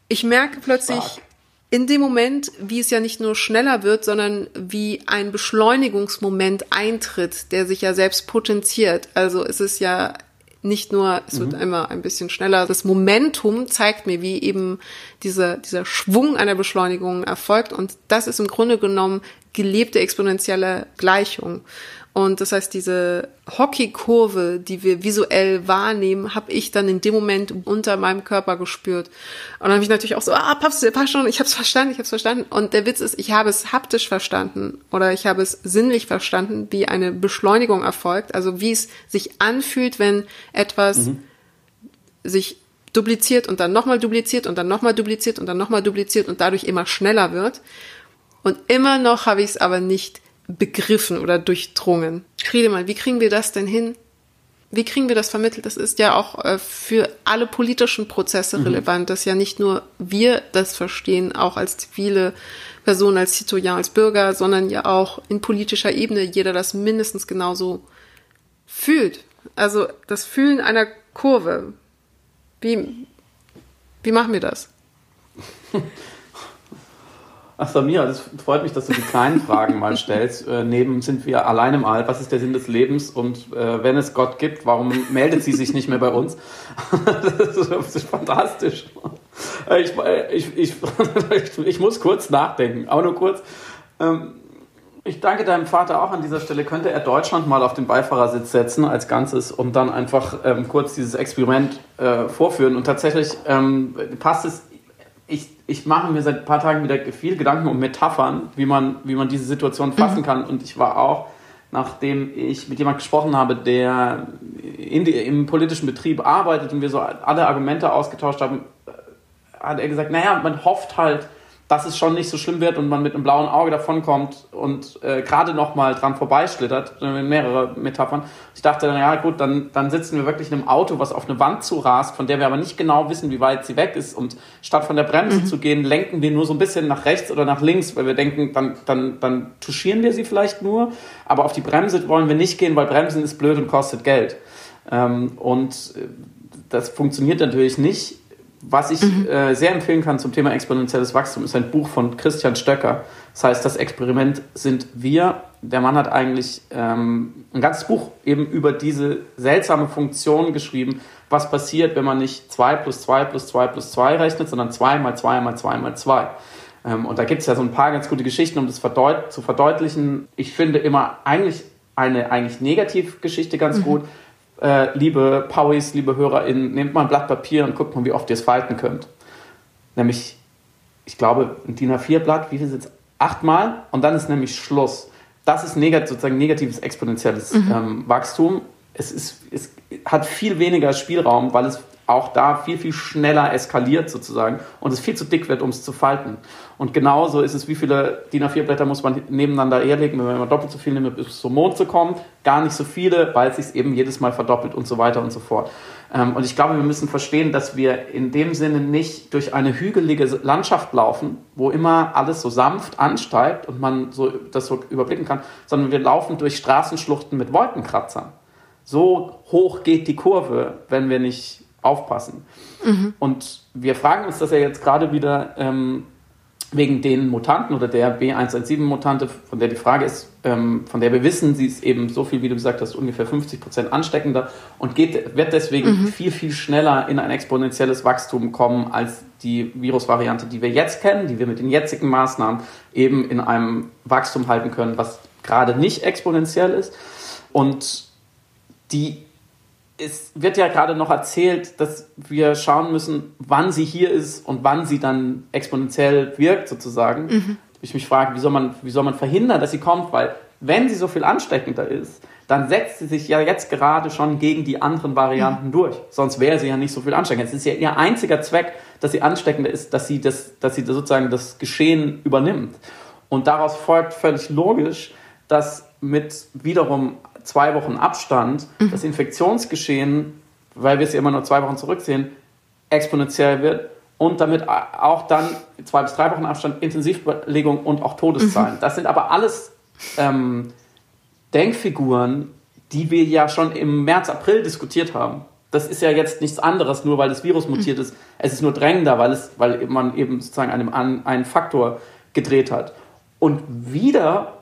ich merke plötzlich Stark. in dem Moment, wie es ja nicht nur schneller wird, sondern wie ein Beschleunigungsmoment eintritt, der sich ja selbst potenziert. Also es ist ja nicht nur, es wird mhm. einmal ein bisschen schneller. Das Momentum zeigt mir, wie eben dieser, dieser Schwung einer Beschleunigung erfolgt. Und das ist im Grunde genommen gelebte exponentielle Gleichung. Und das heißt, diese Hockeykurve, die wir visuell wahrnehmen, habe ich dann in dem Moment unter meinem Körper gespürt. Und dann habe ich natürlich auch so, ah, Paps, passt schon, ich habe es verstanden, ich habe es verstanden. Und der Witz ist, ich habe es haptisch verstanden oder ich habe es sinnlich verstanden, wie eine Beschleunigung erfolgt. Also wie es sich anfühlt, wenn etwas mhm. sich dupliziert und dann nochmal dupliziert und dann nochmal dupliziert und dann nochmal dupliziert und dadurch immer schneller wird. Und immer noch habe ich es aber nicht begriffen oder durchdrungen. Rede mal, wie kriegen wir das denn hin? Wie kriegen wir das vermittelt? Das ist ja auch äh, für alle politischen Prozesse mhm. relevant, dass ja nicht nur wir das verstehen, auch als zivile Person, als Citoyen, als Bürger, sondern ja auch in politischer Ebene jeder das mindestens genauso fühlt. Also das Fühlen einer Kurve. Wie, wie machen wir das? Ach, Samira, das freut mich, dass du die kleinen Fragen mal stellst. Äh, neben sind wir allein im All. Was ist der Sinn des Lebens? Und äh, wenn es Gott gibt, warum meldet sie sich nicht mehr bei uns? das, ist, fantastisch. Äh, ich, ich, ich, ich, muss kurz nachdenken, aber nur kurz. Ähm, ich danke deinem Vater auch an dieser Stelle. Könnte er Deutschland mal auf den Beifahrersitz setzen als Ganzes und dann einfach ähm, kurz dieses Experiment äh, vorführen? Und tatsächlich ähm, passt es ich, mache mir seit ein paar Tagen wieder viel Gedanken um Metaphern, wie man, wie man diese Situation fassen mhm. kann. Und ich war auch, nachdem ich mit jemandem gesprochen habe, der in die, im politischen Betrieb arbeitet und wir so alle Argumente ausgetauscht haben, hat er gesagt, naja, man hofft halt, dass es schon nicht so schlimm wird und man mit einem blauen Auge davonkommt und äh, gerade noch mal dran vorbeischlittert, äh, mehrere Metaphern. Ich dachte, dann, ja gut, dann, dann sitzen wir wirklich in einem Auto, was auf eine Wand zu rast, von der wir aber nicht genau wissen, wie weit sie weg ist und statt von der Bremse mhm. zu gehen, lenken wir nur so ein bisschen nach rechts oder nach links, weil wir denken, dann, dann, dann touchieren wir sie vielleicht nur, aber auf die Bremse wollen wir nicht gehen, weil Bremsen ist blöd und kostet Geld. Ähm, und äh, das funktioniert natürlich nicht was ich mhm. äh, sehr empfehlen kann zum Thema exponentielles Wachstum, ist ein Buch von Christian Stöcker. Das heißt, das Experiment sind wir. Der Mann hat eigentlich ähm, ein ganzes Buch eben über diese seltsame Funktion geschrieben, was passiert, wenn man nicht 2 plus 2 plus 2 plus 2 rechnet, sondern 2 mal 2 mal 2 mal 2. Ähm, und da gibt es ja so ein paar ganz gute Geschichten, um das verdeut zu verdeutlichen. Ich finde immer eigentlich eine eigentlich Negativgeschichte ganz mhm. gut äh, liebe Pauis, liebe HörerInnen, nehmt mal ein Blatt Papier und guckt mal, wie oft ihr es falten könnt. Nämlich, ich glaube, ein DIN A4-Blatt, wie viel sind es? Achtmal und dann ist nämlich Schluss. Das ist negat sozusagen negatives exponentielles mhm. ähm, Wachstum. Es, ist, es hat viel weniger Spielraum, weil es auch da viel, viel schneller eskaliert sozusagen und es viel zu dick wird, um es zu falten. Und genauso ist es, wie viele DIN A4-Blätter muss man nebeneinander herlegen, wenn man doppelt so viel nimmt, bis zum Mond zu kommen. Gar nicht so viele, weil es sich eben jedes Mal verdoppelt und so weiter und so fort. Ähm, und ich glaube, wir müssen verstehen, dass wir in dem Sinne nicht durch eine hügelige Landschaft laufen, wo immer alles so sanft ansteigt und man so das so überblicken kann, sondern wir laufen durch Straßenschluchten mit Wolkenkratzern. So hoch geht die Kurve, wenn wir nicht aufpassen. Mhm. Und wir fragen uns das ja jetzt gerade wieder ähm, wegen den Mutanten oder der B117-Mutante, von der die Frage ist, ähm, von der wir wissen, sie ist eben so viel, wie du gesagt hast, ungefähr 50 Prozent ansteckender und geht, wird deswegen mhm. viel, viel schneller in ein exponentielles Wachstum kommen als die Virusvariante, die wir jetzt kennen, die wir mit den jetzigen Maßnahmen eben in einem Wachstum halten können, was gerade nicht exponentiell ist. Und die es wird ja gerade noch erzählt, dass wir schauen müssen, wann sie hier ist und wann sie dann exponentiell wirkt, sozusagen. Mhm. Ich mich frage, wie soll, man, wie soll man verhindern, dass sie kommt? Weil, wenn sie so viel ansteckender ist, dann setzt sie sich ja jetzt gerade schon gegen die anderen Varianten mhm. durch. Sonst wäre sie ja nicht so viel ansteckender. Es ist ja ihr einziger Zweck, dass sie ansteckender ist, dass sie, das, dass sie sozusagen das Geschehen übernimmt. Und daraus folgt völlig logisch, dass mit wiederum zwei Wochen Abstand mhm. das Infektionsgeschehen, weil wir es ja immer nur zwei Wochen zurücksehen, exponentiell wird und damit auch dann zwei bis drei Wochen Abstand Intensivbelegung und auch Todeszahlen. Mhm. Das sind aber alles ähm, Denkfiguren, die wir ja schon im März, April diskutiert haben. Das ist ja jetzt nichts anderes, nur weil das Virus mutiert ist. Es ist nur drängender, weil, es, weil man eben sozusagen einem, einen Faktor gedreht hat. Und wieder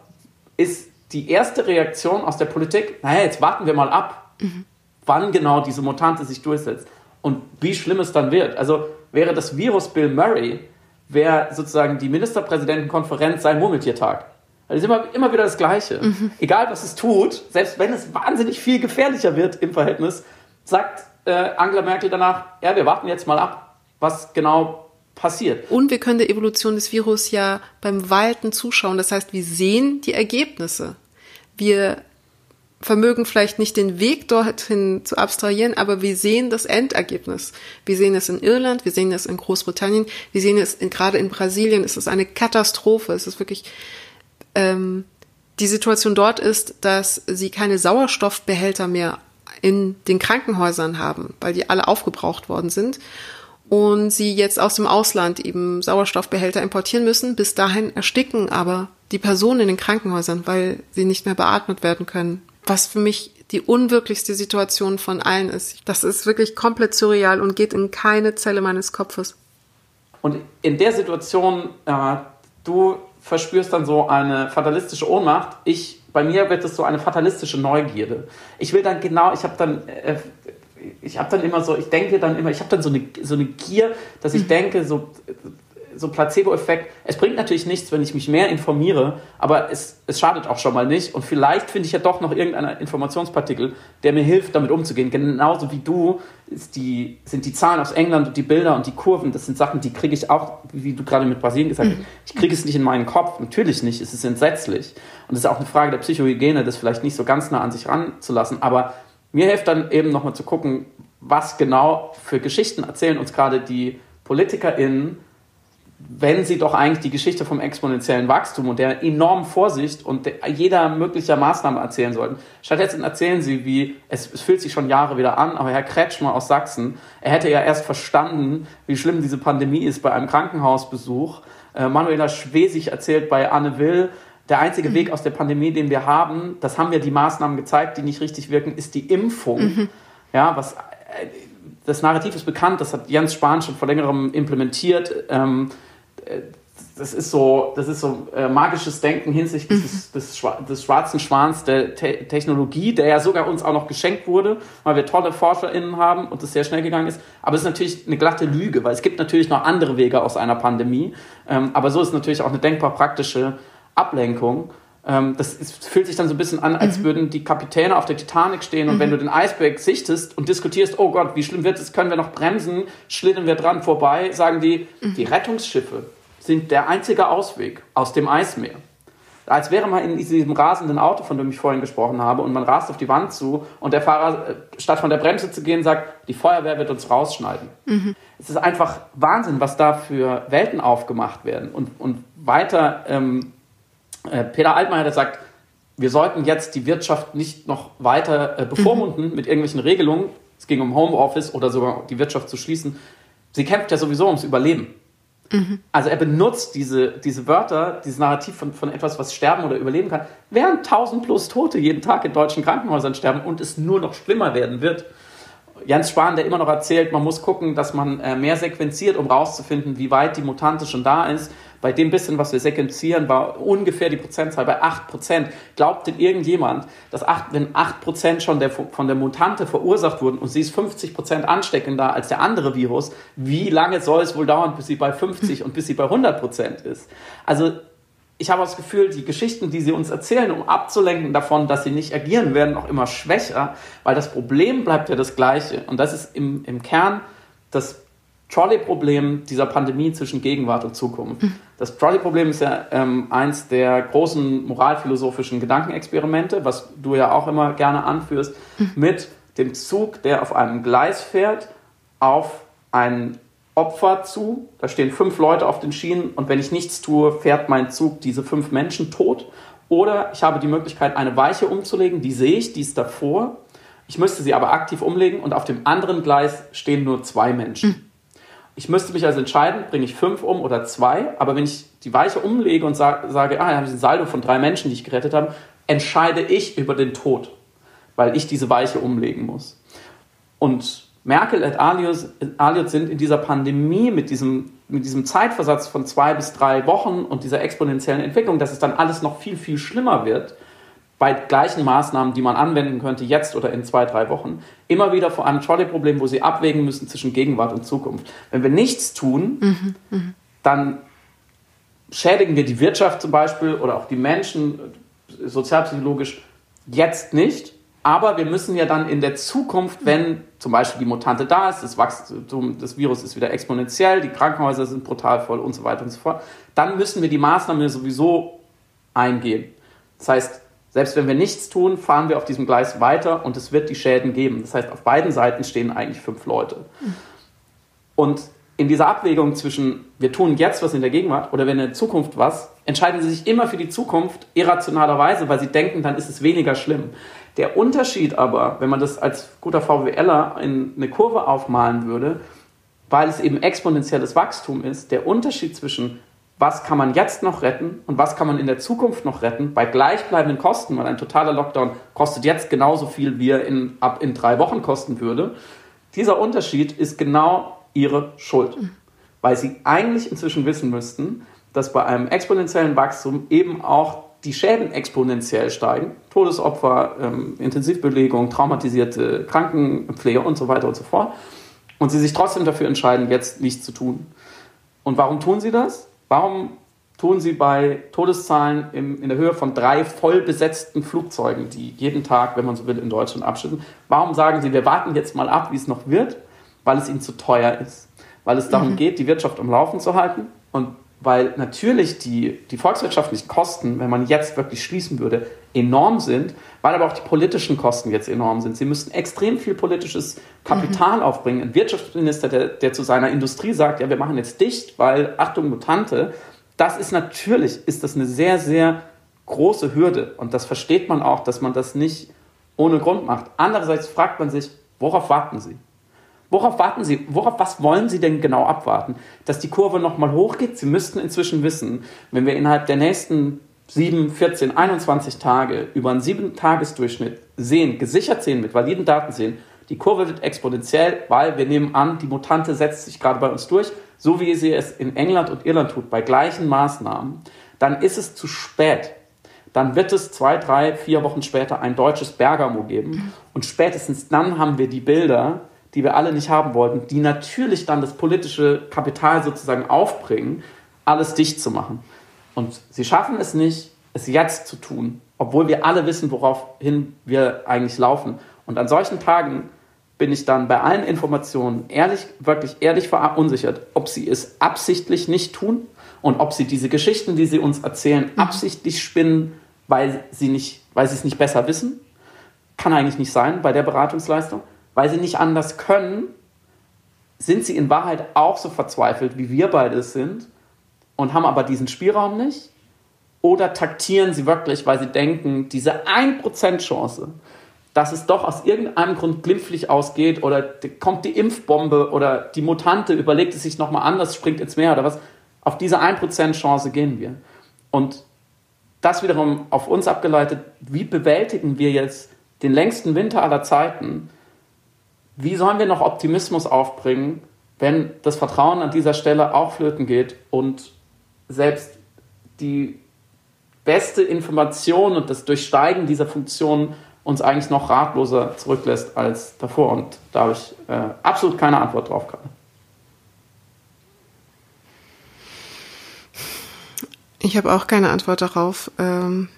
ist die erste Reaktion aus der Politik, naja, jetzt warten wir mal ab, mhm. wann genau diese Mutante sich durchsetzt und wie schlimm es dann wird. Also wäre das Virus Bill Murray, wäre sozusagen die Ministerpräsidentenkonferenz sein Murmeltiertag. Das ist immer, immer wieder das Gleiche. Mhm. Egal, was es tut, selbst wenn es wahnsinnig viel gefährlicher wird im Verhältnis, sagt äh, Angela Merkel danach, ja, wir warten jetzt mal ab, was genau passiert. Und wir können der Evolution des Virus ja beim Walten zuschauen. Das heißt, wir sehen die Ergebnisse wir vermögen vielleicht nicht den Weg dorthin zu abstrahieren, aber wir sehen das Endergebnis. Wir sehen es in Irland, wir sehen es in Großbritannien, wir sehen es in, gerade in Brasilien. Es ist eine Katastrophe. Es ist wirklich ähm, die Situation dort ist, dass sie keine Sauerstoffbehälter mehr in den Krankenhäusern haben, weil die alle aufgebraucht worden sind und sie jetzt aus dem Ausland eben Sauerstoffbehälter importieren müssen. Bis dahin ersticken aber die Personen in den Krankenhäusern, weil sie nicht mehr beatmet werden können. Was für mich die unwirklichste Situation von allen ist. Das ist wirklich komplett surreal und geht in keine Zelle meines Kopfes. Und in der Situation, äh, du verspürst dann so eine fatalistische Ohnmacht. Ich, bei mir wird es so eine fatalistische Neugierde. Ich will dann genau, ich habe dann, äh, ich habe dann immer so, ich denke dann immer, ich habe dann so eine, so eine Gier, dass ich mhm. denke, so so Placebo-Effekt. Es bringt natürlich nichts, wenn ich mich mehr informiere, aber es, es schadet auch schon mal nicht. Und vielleicht finde ich ja doch noch irgendeinen Informationspartikel, der mir hilft, damit umzugehen. Genauso wie du die, sind die Zahlen aus England und die Bilder und die Kurven, das sind Sachen, die kriege ich auch, wie du gerade mit Brasilien gesagt hast, mhm. ich kriege es nicht in meinen Kopf. Natürlich nicht, es ist entsetzlich. Und es ist auch eine Frage der Psychohygiene, das vielleicht nicht so ganz nah an sich ranzulassen. Aber mir hilft dann eben nochmal zu gucken, was genau für Geschichten erzählen uns gerade die PolitikerInnen wenn sie doch eigentlich die Geschichte vom exponentiellen Wachstum und der enormen Vorsicht und jeder möglicher Maßnahme erzählen sollten. Stattdessen erzählen sie, wie es, es fühlt sich schon Jahre wieder an, aber Herr Kretschmer aus Sachsen, er hätte ja erst verstanden, wie schlimm diese Pandemie ist bei einem Krankenhausbesuch. Äh, Manuela Schwesig erzählt bei Anne Will, der einzige mhm. Weg aus der Pandemie, den wir haben, das haben wir die Maßnahmen gezeigt, die nicht richtig wirken, ist die Impfung. Mhm. Ja, was äh, das Narrativ ist bekannt, das hat Jens Spahn schon vor längerem implementiert. Ähm, das ist so, das ist so äh, magisches Denken hinsichtlich mhm. des, des, des, schwarzen Schwans der Te Technologie, der ja sogar uns auch noch geschenkt wurde, weil wir tolle ForscherInnen haben und es sehr schnell gegangen ist. Aber es ist natürlich eine glatte Lüge, weil es gibt natürlich noch andere Wege aus einer Pandemie. Ähm, aber so ist natürlich auch eine denkbar praktische Ablenkung. Ähm, das ist, fühlt sich dann so ein bisschen an, als mhm. würden die Kapitäne auf der Titanic stehen und mhm. wenn du den Eisberg sichtest und diskutierst, oh Gott, wie schlimm wird es, können wir noch bremsen, schlittern wir dran vorbei, sagen die, mhm. die Rettungsschiffe sind der einzige Ausweg aus dem Eismeer. als wäre man in diesem rasenden Auto, von dem ich vorhin gesprochen habe, und man rast auf die Wand zu und der Fahrer, äh, statt von der Bremse zu gehen, sagt, die Feuerwehr wird uns rausschneiden. Mhm. Es ist einfach Wahnsinn, was da für Welten aufgemacht werden. Und, und weiter, ähm, äh, Peter Altmaier, der sagt, wir sollten jetzt die Wirtschaft nicht noch weiter äh, bevormunden mhm. mit irgendwelchen Regelungen. Es ging um Homeoffice oder sogar die Wirtschaft zu schließen. Sie kämpft ja sowieso ums Überleben. Mhm. Also er benutzt diese, diese Wörter, dieses Narrativ von, von etwas, was sterben oder überleben kann, während 1000 plus Tote jeden Tag in deutschen Krankenhäusern sterben und es nur noch schlimmer werden wird. Jens Spahn, der immer noch erzählt, man muss gucken, dass man äh, mehr sequenziert, um rauszufinden, wie weit die Mutante schon da ist. Bei dem bisschen, was wir sequenzieren, war ungefähr die Prozentzahl bei 8%. Glaubt denn irgendjemand, dass 8, wenn 8% schon der, von der Mutante verursacht wurden und sie ist 50% ansteckender als der andere Virus, wie lange soll es wohl dauern, bis sie bei 50 und bis sie bei 100% ist? Also ich habe das Gefühl, die Geschichten, die sie uns erzählen, um abzulenken davon, dass sie nicht agieren, werden auch immer schwächer, weil das Problem bleibt ja das gleiche. Und das ist im, im Kern das Trolley-Problem dieser Pandemie zwischen Gegenwart und Zukunft. Mhm. Das Trolley-Problem ist ja ähm, eins der großen moralphilosophischen Gedankenexperimente, was du ja auch immer gerne anführst, mhm. mit dem Zug, der auf einem Gleis fährt, auf einen Opfer zu. Da stehen fünf Leute auf den Schienen und wenn ich nichts tue, fährt mein Zug diese fünf Menschen tot. Oder ich habe die Möglichkeit, eine Weiche umzulegen, die sehe ich, die ist davor. Ich müsste sie aber aktiv umlegen und auf dem anderen Gleis stehen nur zwei Menschen. Ich müsste mich also entscheiden, bringe ich fünf um oder zwei, aber wenn ich die Weiche umlege und sage, sage ah, ich habe ein Saldo von drei Menschen, die ich gerettet habe, entscheide ich über den Tod, weil ich diese Weiche umlegen muss. Und Merkel und Aliot sind in dieser Pandemie mit diesem, mit diesem Zeitversatz von zwei bis drei Wochen und dieser exponentiellen Entwicklung, dass es dann alles noch viel, viel schlimmer wird, bei gleichen Maßnahmen, die man anwenden könnte, jetzt oder in zwei, drei Wochen, immer wieder vor einem Trolley-Problem, wo sie abwägen müssen zwischen Gegenwart und Zukunft. Wenn wir nichts tun, mhm, mhm. dann schädigen wir die Wirtschaft zum Beispiel oder auch die Menschen sozialpsychologisch jetzt nicht, aber wir müssen ja dann in der Zukunft, wenn zum Beispiel die Mutante da ist, das Wachstum des Virus ist wieder exponentiell, die Krankenhäuser sind brutal voll und so weiter und so fort, dann müssen wir die Maßnahmen sowieso eingehen. Das heißt, selbst wenn wir nichts tun, fahren wir auf diesem Gleis weiter und es wird die Schäden geben. Das heißt, auf beiden Seiten stehen eigentlich fünf Leute. Und in dieser Abwägung zwischen, wir tun jetzt was in der Gegenwart oder wenn in der Zukunft was, entscheiden sie sich immer für die Zukunft irrationalerweise, weil sie denken, dann ist es weniger schlimm. Der Unterschied aber, wenn man das als guter VWLer in eine Kurve aufmalen würde, weil es eben exponentielles Wachstum ist, der Unterschied zwischen was kann man jetzt noch retten und was kann man in der Zukunft noch retten, bei gleichbleibenden Kosten, weil ein totaler Lockdown kostet jetzt genauso viel, wie er in, ab in drei Wochen kosten würde. Dieser Unterschied ist genau ihre Schuld, weil sie eigentlich inzwischen wissen müssten, dass bei einem exponentiellen Wachstum eben auch die Schäden exponentiell steigen. Todesopfer, ähm, Intensivbelegung, traumatisierte Krankenpflege und so weiter und so fort. Und sie sich trotzdem dafür entscheiden, jetzt nichts zu tun. Und warum tun sie das? Warum tun sie bei Todeszahlen in, in der Höhe von drei voll besetzten Flugzeugen, die jeden Tag, wenn man so will, in Deutschland abschütten, warum sagen sie, wir warten jetzt mal ab, wie es noch wird? Weil es ihnen zu teuer ist. Weil es darum mhm. geht, die Wirtschaft am Laufen zu halten und weil natürlich die, die volkswirtschaftlichen Kosten, wenn man jetzt wirklich schließen würde, enorm sind, weil aber auch die politischen Kosten jetzt enorm sind. Sie müssten extrem viel politisches Kapital mhm. aufbringen. Ein Wirtschaftsminister, der, der zu seiner Industrie sagt, ja, wir machen jetzt dicht, weil, Achtung, Mutante, das ist natürlich, ist das eine sehr, sehr große Hürde. Und das versteht man auch, dass man das nicht ohne Grund macht. Andererseits fragt man sich, worauf warten Sie? Worauf warten Sie? Worauf, was wollen Sie denn genau abwarten? Dass die Kurve nochmal hochgeht? Sie müssten inzwischen wissen, wenn wir innerhalb der nächsten 7, 14, 21 Tage über einen 7-Tages-Durchschnitt sehen, gesichert sehen, mit validen Daten sehen, die Kurve wird exponentiell, weil wir nehmen an, die Mutante setzt sich gerade bei uns durch, so wie sie es in England und Irland tut, bei gleichen Maßnahmen, dann ist es zu spät. Dann wird es zwei, drei, vier Wochen später ein deutsches Bergamo geben. Und spätestens dann haben wir die Bilder, die wir alle nicht haben wollten, die natürlich dann das politische Kapital sozusagen aufbringen, alles dicht zu machen. Und sie schaffen es nicht, es jetzt zu tun, obwohl wir alle wissen, woraufhin wir eigentlich laufen. Und an solchen Tagen bin ich dann bei allen Informationen ehrlich, wirklich ehrlich verunsichert, ob sie es absichtlich nicht tun und ob sie diese Geschichten, die sie uns erzählen, mhm. absichtlich spinnen, weil sie nicht, weil sie es nicht besser wissen. Kann eigentlich nicht sein bei der Beratungsleistung. Weil sie nicht anders können, sind sie in Wahrheit auch so verzweifelt, wie wir beide es sind und haben aber diesen Spielraum nicht? Oder taktieren sie wirklich, weil sie denken, diese 1% Chance, dass es doch aus irgendeinem Grund glimpflich ausgeht oder kommt die Impfbombe oder die Mutante überlegt es sich nochmal anders, springt ins Meer oder was, auf diese 1% Chance gehen wir. Und das wiederum auf uns abgeleitet, wie bewältigen wir jetzt den längsten Winter aller Zeiten? Wie sollen wir noch Optimismus aufbringen, wenn das Vertrauen an dieser Stelle auch flöten geht und selbst die beste Information und das Durchsteigen dieser Funktion uns eigentlich noch ratloser zurücklässt als davor. Und da habe ich äh, absolut keine Antwort drauf gerade. Ich habe auch keine Antwort darauf. Ähm,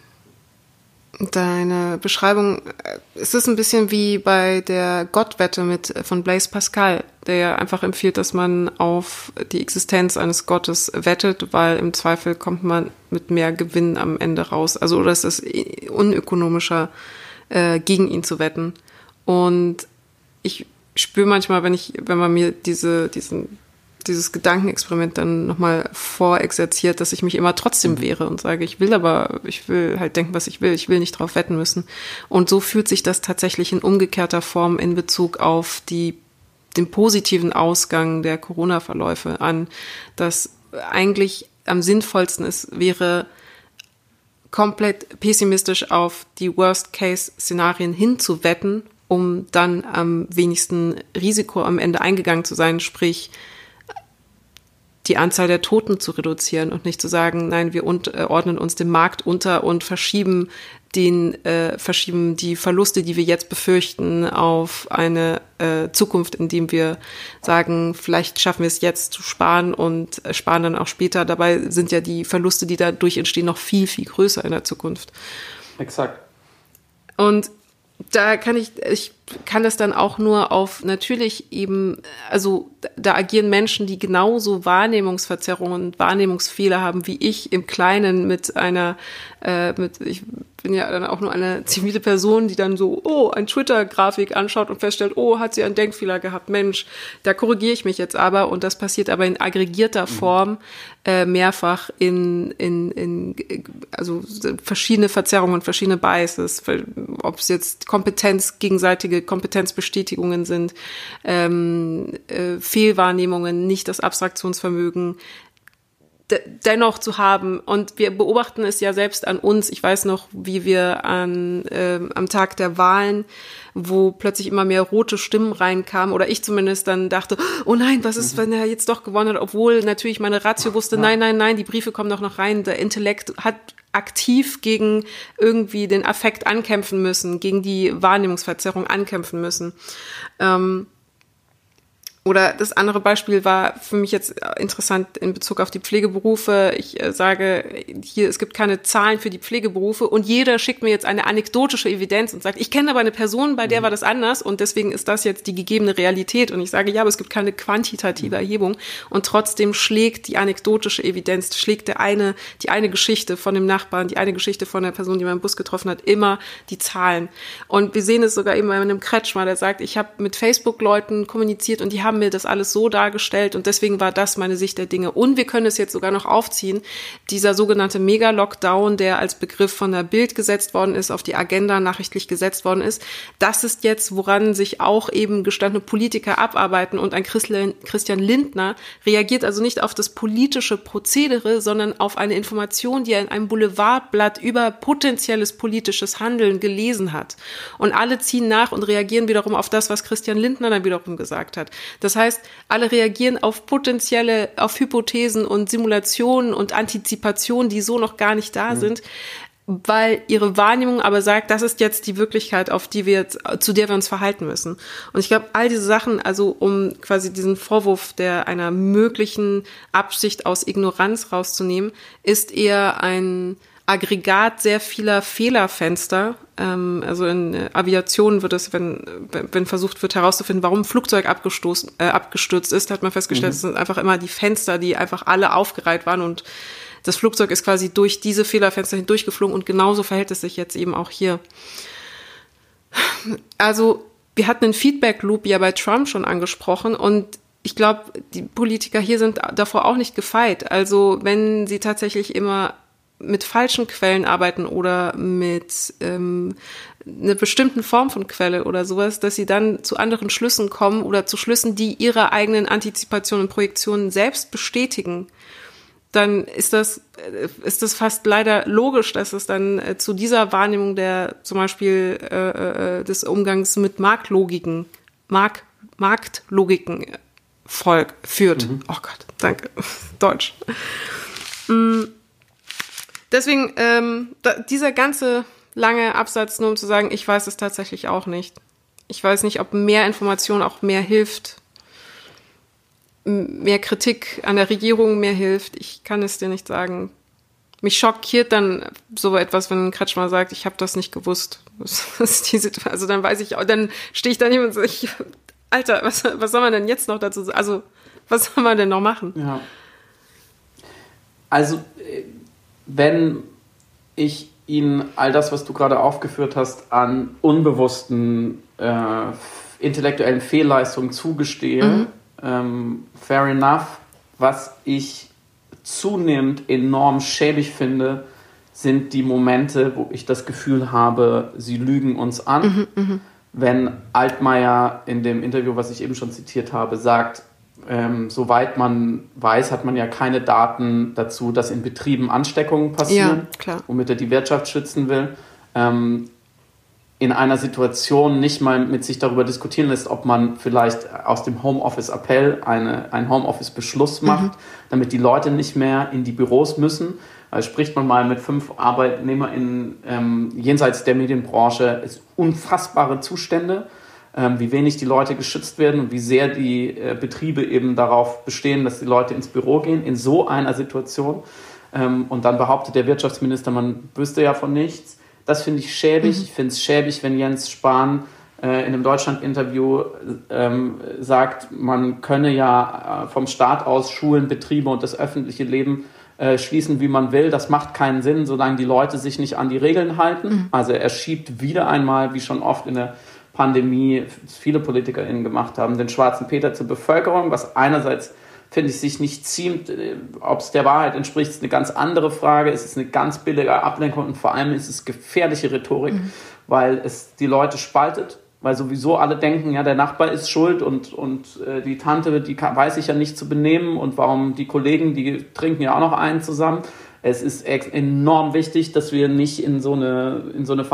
deine Beschreibung, äh, es ist ein bisschen wie bei der Gottwette mit, von Blaise Pascal, der ja einfach empfiehlt, dass man auf die Existenz eines Gottes wettet, weil im Zweifel kommt man mit mehr Gewinn am Ende raus. Also, oder es ist unökonomischer, äh, gegen ihn zu wetten. Und ich spüre manchmal, wenn ich, wenn man mir diese, diesen dieses Gedankenexperiment dann nochmal vorexerziert, dass ich mich immer trotzdem mhm. wehre und sage, ich will aber, ich will halt denken, was ich will, ich will nicht drauf wetten müssen. Und so fühlt sich das tatsächlich in umgekehrter Form in Bezug auf die, den positiven Ausgang der Corona-Verläufe an, dass eigentlich am sinnvollsten es wäre, komplett pessimistisch auf die Worst-Case-Szenarien hinzuwetten, um dann am wenigsten Risiko am Ende eingegangen zu sein, sprich die Anzahl der Toten zu reduzieren und nicht zu sagen, nein, wir äh, ordnen uns dem Markt unter und verschieben den äh, verschieben die Verluste, die wir jetzt befürchten, auf eine äh, Zukunft, indem wir sagen, vielleicht schaffen wir es jetzt zu sparen und äh, sparen dann auch später. Dabei sind ja die Verluste, die dadurch entstehen, noch viel, viel größer in der Zukunft. Exakt. Und da kann ich, ich kann das dann auch nur auf natürlich eben, also da agieren Menschen, die genauso Wahrnehmungsverzerrungen und Wahrnehmungsfehler haben wie ich im Kleinen mit einer, äh, mit, ich bin ja dann auch nur eine zivile Person, die dann so, oh, ein Twitter-Grafik anschaut und feststellt, oh, hat sie einen Denkfehler gehabt, Mensch, da korrigiere ich mich jetzt aber und das passiert aber in aggregierter mhm. Form äh, mehrfach in, in, in, also verschiedene Verzerrungen, verschiedene Biases, ob es jetzt Kompetenz, gegenseitige Kompetenzbestätigungen sind, ähm, äh, Fehlwahrnehmungen, nicht das Abstraktionsvermögen, dennoch zu haben. Und wir beobachten es ja selbst an uns. Ich weiß noch, wie wir an, äh, am Tag der Wahlen, wo plötzlich immer mehr rote Stimmen reinkamen, oder ich zumindest dann dachte, oh nein, was ist, mhm. wenn er jetzt doch gewonnen hat, obwohl natürlich meine Ratio wusste, nein, nein, nein, die Briefe kommen doch noch rein. Der Intellekt hat aktiv gegen irgendwie den Affekt ankämpfen müssen, gegen die Wahrnehmungsverzerrung ankämpfen müssen. Ähm, oder das andere Beispiel war für mich jetzt interessant in Bezug auf die Pflegeberufe. Ich äh, sage hier, es gibt keine Zahlen für die Pflegeberufe und jeder schickt mir jetzt eine anekdotische Evidenz und sagt, ich kenne aber eine Person, bei der mhm. war das anders und deswegen ist das jetzt die gegebene Realität. Und ich sage, ja, aber es gibt keine quantitative Erhebung und trotzdem schlägt die anekdotische Evidenz, schlägt der eine, die eine Geschichte von dem Nachbarn, die eine Geschichte von der Person, die man im Bus getroffen hat, immer die Zahlen. Und wir sehen es sogar eben bei einem Kretschmer, der sagt, ich habe mit Facebook-Leuten kommuniziert und die haben haben mir das alles so dargestellt und deswegen war das meine Sicht der Dinge. Und wir können es jetzt sogar noch aufziehen, dieser sogenannte Mega-Lockdown, der als Begriff von der Bild gesetzt worden ist, auf die Agenda nachrichtlich gesetzt worden ist, das ist jetzt, woran sich auch eben gestandene Politiker abarbeiten und ein Christian Lindner reagiert also nicht auf das politische Prozedere, sondern auf eine Information, die er in einem Boulevardblatt über potenzielles politisches Handeln gelesen hat. Und alle ziehen nach und reagieren wiederum auf das, was Christian Lindner dann wiederum gesagt hat. Das heißt, alle reagieren auf potenzielle, auf Hypothesen und Simulationen und Antizipationen, die so noch gar nicht da mhm. sind weil ihre Wahrnehmung aber sagt, das ist jetzt die Wirklichkeit, auf die wir jetzt, zu der wir uns verhalten müssen. Und ich glaube, all diese Sachen, also um quasi diesen Vorwurf der einer möglichen Absicht aus Ignoranz rauszunehmen, ist eher ein Aggregat sehr vieler Fehlerfenster, also in äh, Aviation wird es, wenn, wenn versucht wird herauszufinden, warum ein Flugzeug abgestoßen, äh, abgestürzt ist, hat man festgestellt, mhm. es sind einfach immer die Fenster, die einfach alle aufgereiht waren und das Flugzeug ist quasi durch diese Fehlerfenster hindurchgeflogen und genauso verhält es sich jetzt eben auch hier. Also wir hatten den Feedback-Loop ja bei Trump schon angesprochen und ich glaube, die Politiker hier sind davor auch nicht gefeit. Also wenn sie tatsächlich immer mit falschen Quellen arbeiten oder mit ähm, einer bestimmten Form von Quelle oder sowas, dass sie dann zu anderen Schlüssen kommen oder zu Schlüssen, die ihre eigenen Antizipationen und Projektionen selbst bestätigen, dann ist das, äh, ist das fast leider logisch, dass es dann äh, zu dieser Wahrnehmung der zum Beispiel äh, äh des Umgangs mit Marktlogiken, Mark, Marktlogiken Volk führt. Mhm. Oh Gott, danke. Deutsch. Mm. Deswegen, ähm, da, dieser ganze lange Absatz, nur um zu sagen, ich weiß es tatsächlich auch nicht. Ich weiß nicht, ob mehr Information auch mehr hilft. Mehr Kritik an der Regierung mehr hilft. Ich kann es dir nicht sagen. Mich schockiert dann so etwas, wenn Kretschmer sagt, ich habe das nicht gewusst. also dann weiß ich, dann stehe ich da nicht und sage, ich Alter, was, was soll man denn jetzt noch dazu sagen? Also, was soll man denn noch machen? Ja. Also, äh, wenn ich Ihnen all das, was du gerade aufgeführt hast, an unbewussten äh, intellektuellen Fehlleistungen zugestehe, mhm. ähm, fair enough. Was ich zunehmend enorm schäbig finde, sind die Momente, wo ich das Gefühl habe, sie lügen uns an. Mhm, mh wenn Altmaier in dem Interview, was ich eben schon zitiert habe, sagt, ähm, soweit man weiß, hat man ja keine Daten dazu, dass in Betrieben Ansteckungen passieren, ja, womit er die Wirtschaft schützen will. Ähm, in einer Situation nicht mal mit sich darüber diskutieren lässt, ob man vielleicht aus dem Homeoffice-Appell eine, einen Homeoffice-Beschluss macht, mhm. damit die Leute nicht mehr in die Büros müssen, also spricht man mal mit fünf ArbeitnehmerInnen ähm, jenseits der Medienbranche, ist unfassbare Zustände, wie wenig die Leute geschützt werden und wie sehr die äh, Betriebe eben darauf bestehen, dass die Leute ins Büro gehen, in so einer Situation. Ähm, und dann behauptet der Wirtschaftsminister, man wüsste ja von nichts. Das finde ich schäbig. Mhm. Ich finde es schäbig, wenn Jens Spahn äh, in einem Deutschland-Interview ähm, sagt, man könne ja äh, vom Staat aus Schulen, Betriebe und das öffentliche Leben äh, schließen, wie man will. Das macht keinen Sinn, solange die Leute sich nicht an die Regeln halten. Mhm. Also er schiebt wieder einmal, wie schon oft in der Pandemie viele PolitikerInnen gemacht haben, den schwarzen Peter zur Bevölkerung, was einerseits finde ich, sich nicht ziemt. Äh, Ob es der Wahrheit entspricht, ist eine ganz andere Frage. Es ist eine ganz billige Ablenkung und vor allem ist es gefährliche Rhetorik, mhm. weil es die Leute spaltet weil sowieso alle denken, ja, der Nachbar ist schuld und, und äh, die Tante, die kann, weiß ich ja nicht zu benehmen und warum die Kollegen, die trinken ja auch noch einen zusammen. Es ist enorm wichtig, dass wir nicht in so eine, in so eine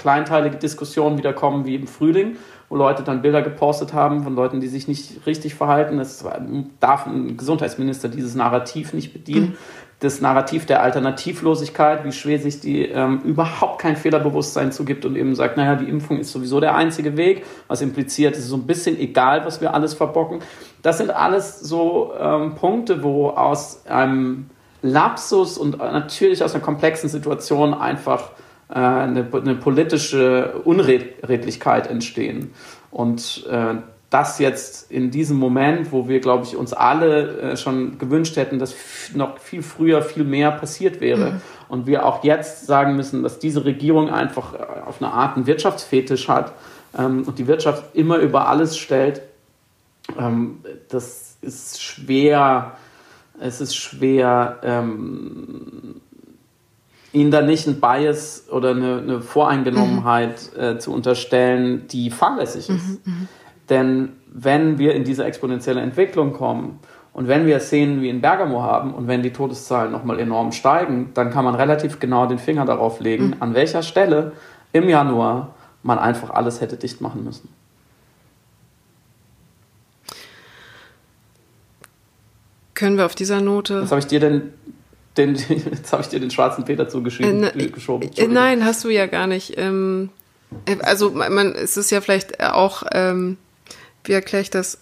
verantwortungskleinteilige Diskussion wiederkommen wie im Frühling, wo Leute dann Bilder gepostet haben von Leuten, die sich nicht richtig verhalten. Es darf ein Gesundheitsminister dieses Narrativ nicht bedienen. Mhm das Narrativ der Alternativlosigkeit, wie schwer sich die ähm, überhaupt kein Fehlerbewusstsein zugibt und eben sagt, naja, die Impfung ist sowieso der einzige Weg, was impliziert, es ist so ein bisschen egal, was wir alles verbocken. Das sind alles so ähm, Punkte, wo aus einem Lapsus und natürlich aus einer komplexen Situation einfach eine, eine, politische Unredlichkeit entstehen. Und äh, das jetzt in diesem Moment, wo wir, glaube ich, uns alle äh, schon gewünscht hätten, dass noch viel früher viel mehr passiert wäre. Mhm. Und wir auch jetzt sagen müssen, dass diese Regierung einfach äh, auf eine Art einen Wirtschaftsfetisch hat ähm, und die Wirtschaft immer über alles stellt. Ähm, das ist schwer, es ist schwer, ähm, ihnen da nicht ein Bias oder eine, eine Voreingenommenheit mhm. äh, zu unterstellen, die fahrlässig ist. Mhm, mh. Denn wenn wir in diese exponentielle Entwicklung kommen und wenn wir Szenen wie in Bergamo haben und wenn die Todeszahlen nochmal enorm steigen, dann kann man relativ genau den Finger darauf legen, mhm. an welcher Stelle im Januar man einfach alles hätte dicht machen müssen. Können wir auf dieser Note. Was habe ich dir denn den, jetzt habe ich dir den schwarzen Peter zugeschoben. Äh, geschoben. Äh, nein, hast du ja gar nicht. Ähm, äh, also man, es ist ja vielleicht auch ähm, wie erkläre ich das?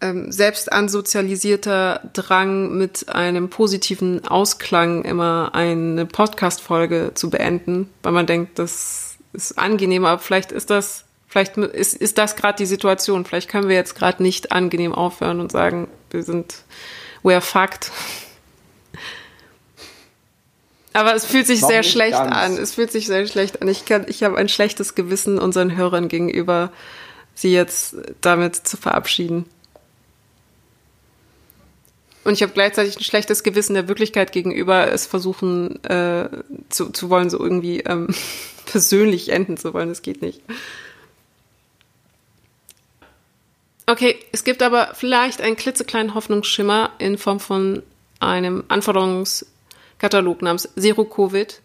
ähm, selbst ansozialisierter Drang mit einem positiven Ausklang immer eine Podcast-Folge zu beenden, weil man denkt, das ist angenehm, aber vielleicht ist das, vielleicht ist, ist das gerade die Situation. Vielleicht können wir jetzt gerade nicht angenehm aufhören und sagen, wir sind, we're fucked. Aber es fühlt sich Noch sehr schlecht ganz. an. Es fühlt sich sehr schlecht an. Ich, kann, ich habe ein schlechtes Gewissen unseren Hörern gegenüber, sie jetzt damit zu verabschieden. Und ich habe gleichzeitig ein schlechtes Gewissen der Wirklichkeit gegenüber, es versuchen äh, zu, zu wollen, so irgendwie ähm, persönlich enden zu wollen. Das geht nicht. Okay, es gibt aber vielleicht einen klitzekleinen Hoffnungsschimmer in Form von einem Anforderungskatalog namens Zero Covid.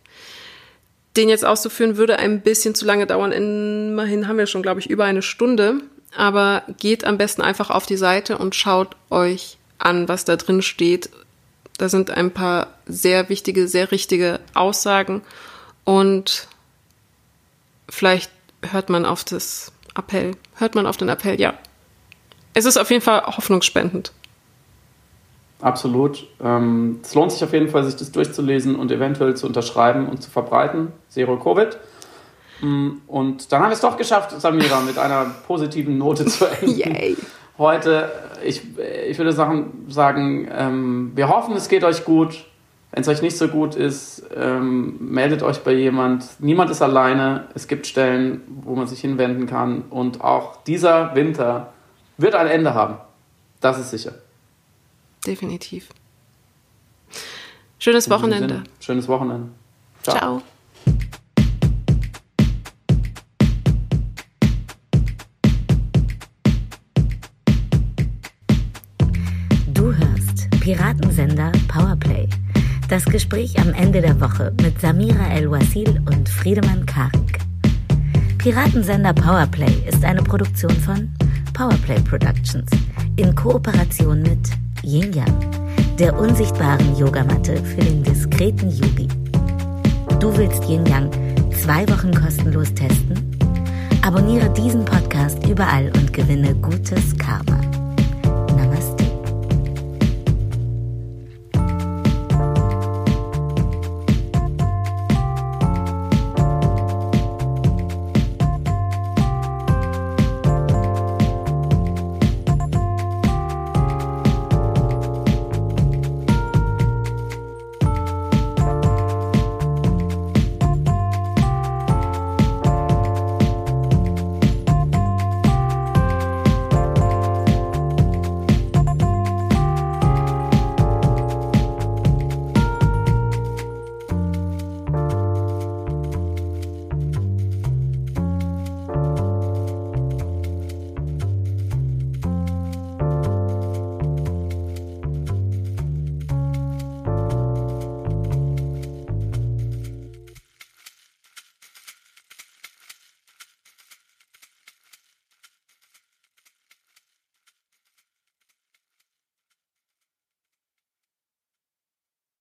Den jetzt auszuführen würde ein bisschen zu lange dauern. Immerhin haben wir schon, glaube ich, über eine Stunde. Aber geht am besten einfach auf die Seite und schaut euch an, was da drin steht. Da sind ein paar sehr wichtige, sehr richtige Aussagen und vielleicht hört man auf das Appell, hört man auf den Appell, ja. Es ist auf jeden Fall hoffnungsspendend. Absolut. Ähm, es lohnt sich auf jeden Fall, sich das durchzulesen und eventuell zu unterschreiben und zu verbreiten. Zero Covid. Mm, und dann haben wir es doch geschafft, Samira, mit einer positiven Note zu enden. Yay heute. Ich, ich würde sagen, sagen ähm, wir hoffen, es geht euch gut. Wenn es euch nicht so gut ist, ähm, meldet euch bei jemand. Niemand ist alleine. Es gibt Stellen, wo man sich hinwenden kann. Und auch dieser Winter wird ein Ende haben. Das ist sicher. Definitiv. Schönes Wochenende. Schönes Wochenende. Ciao. Ciao. Piratensender Powerplay. Das Gespräch am Ende der Woche mit Samira El-Wasil und Friedemann Karik. Piratensender Powerplay ist eine Produktion von Powerplay Productions in Kooperation mit Yin Yang, der unsichtbaren Yogamatte für den diskreten Yogi. Du willst Yin Yang zwei Wochen kostenlos testen? Abonniere diesen Podcast überall und gewinne gutes Karma.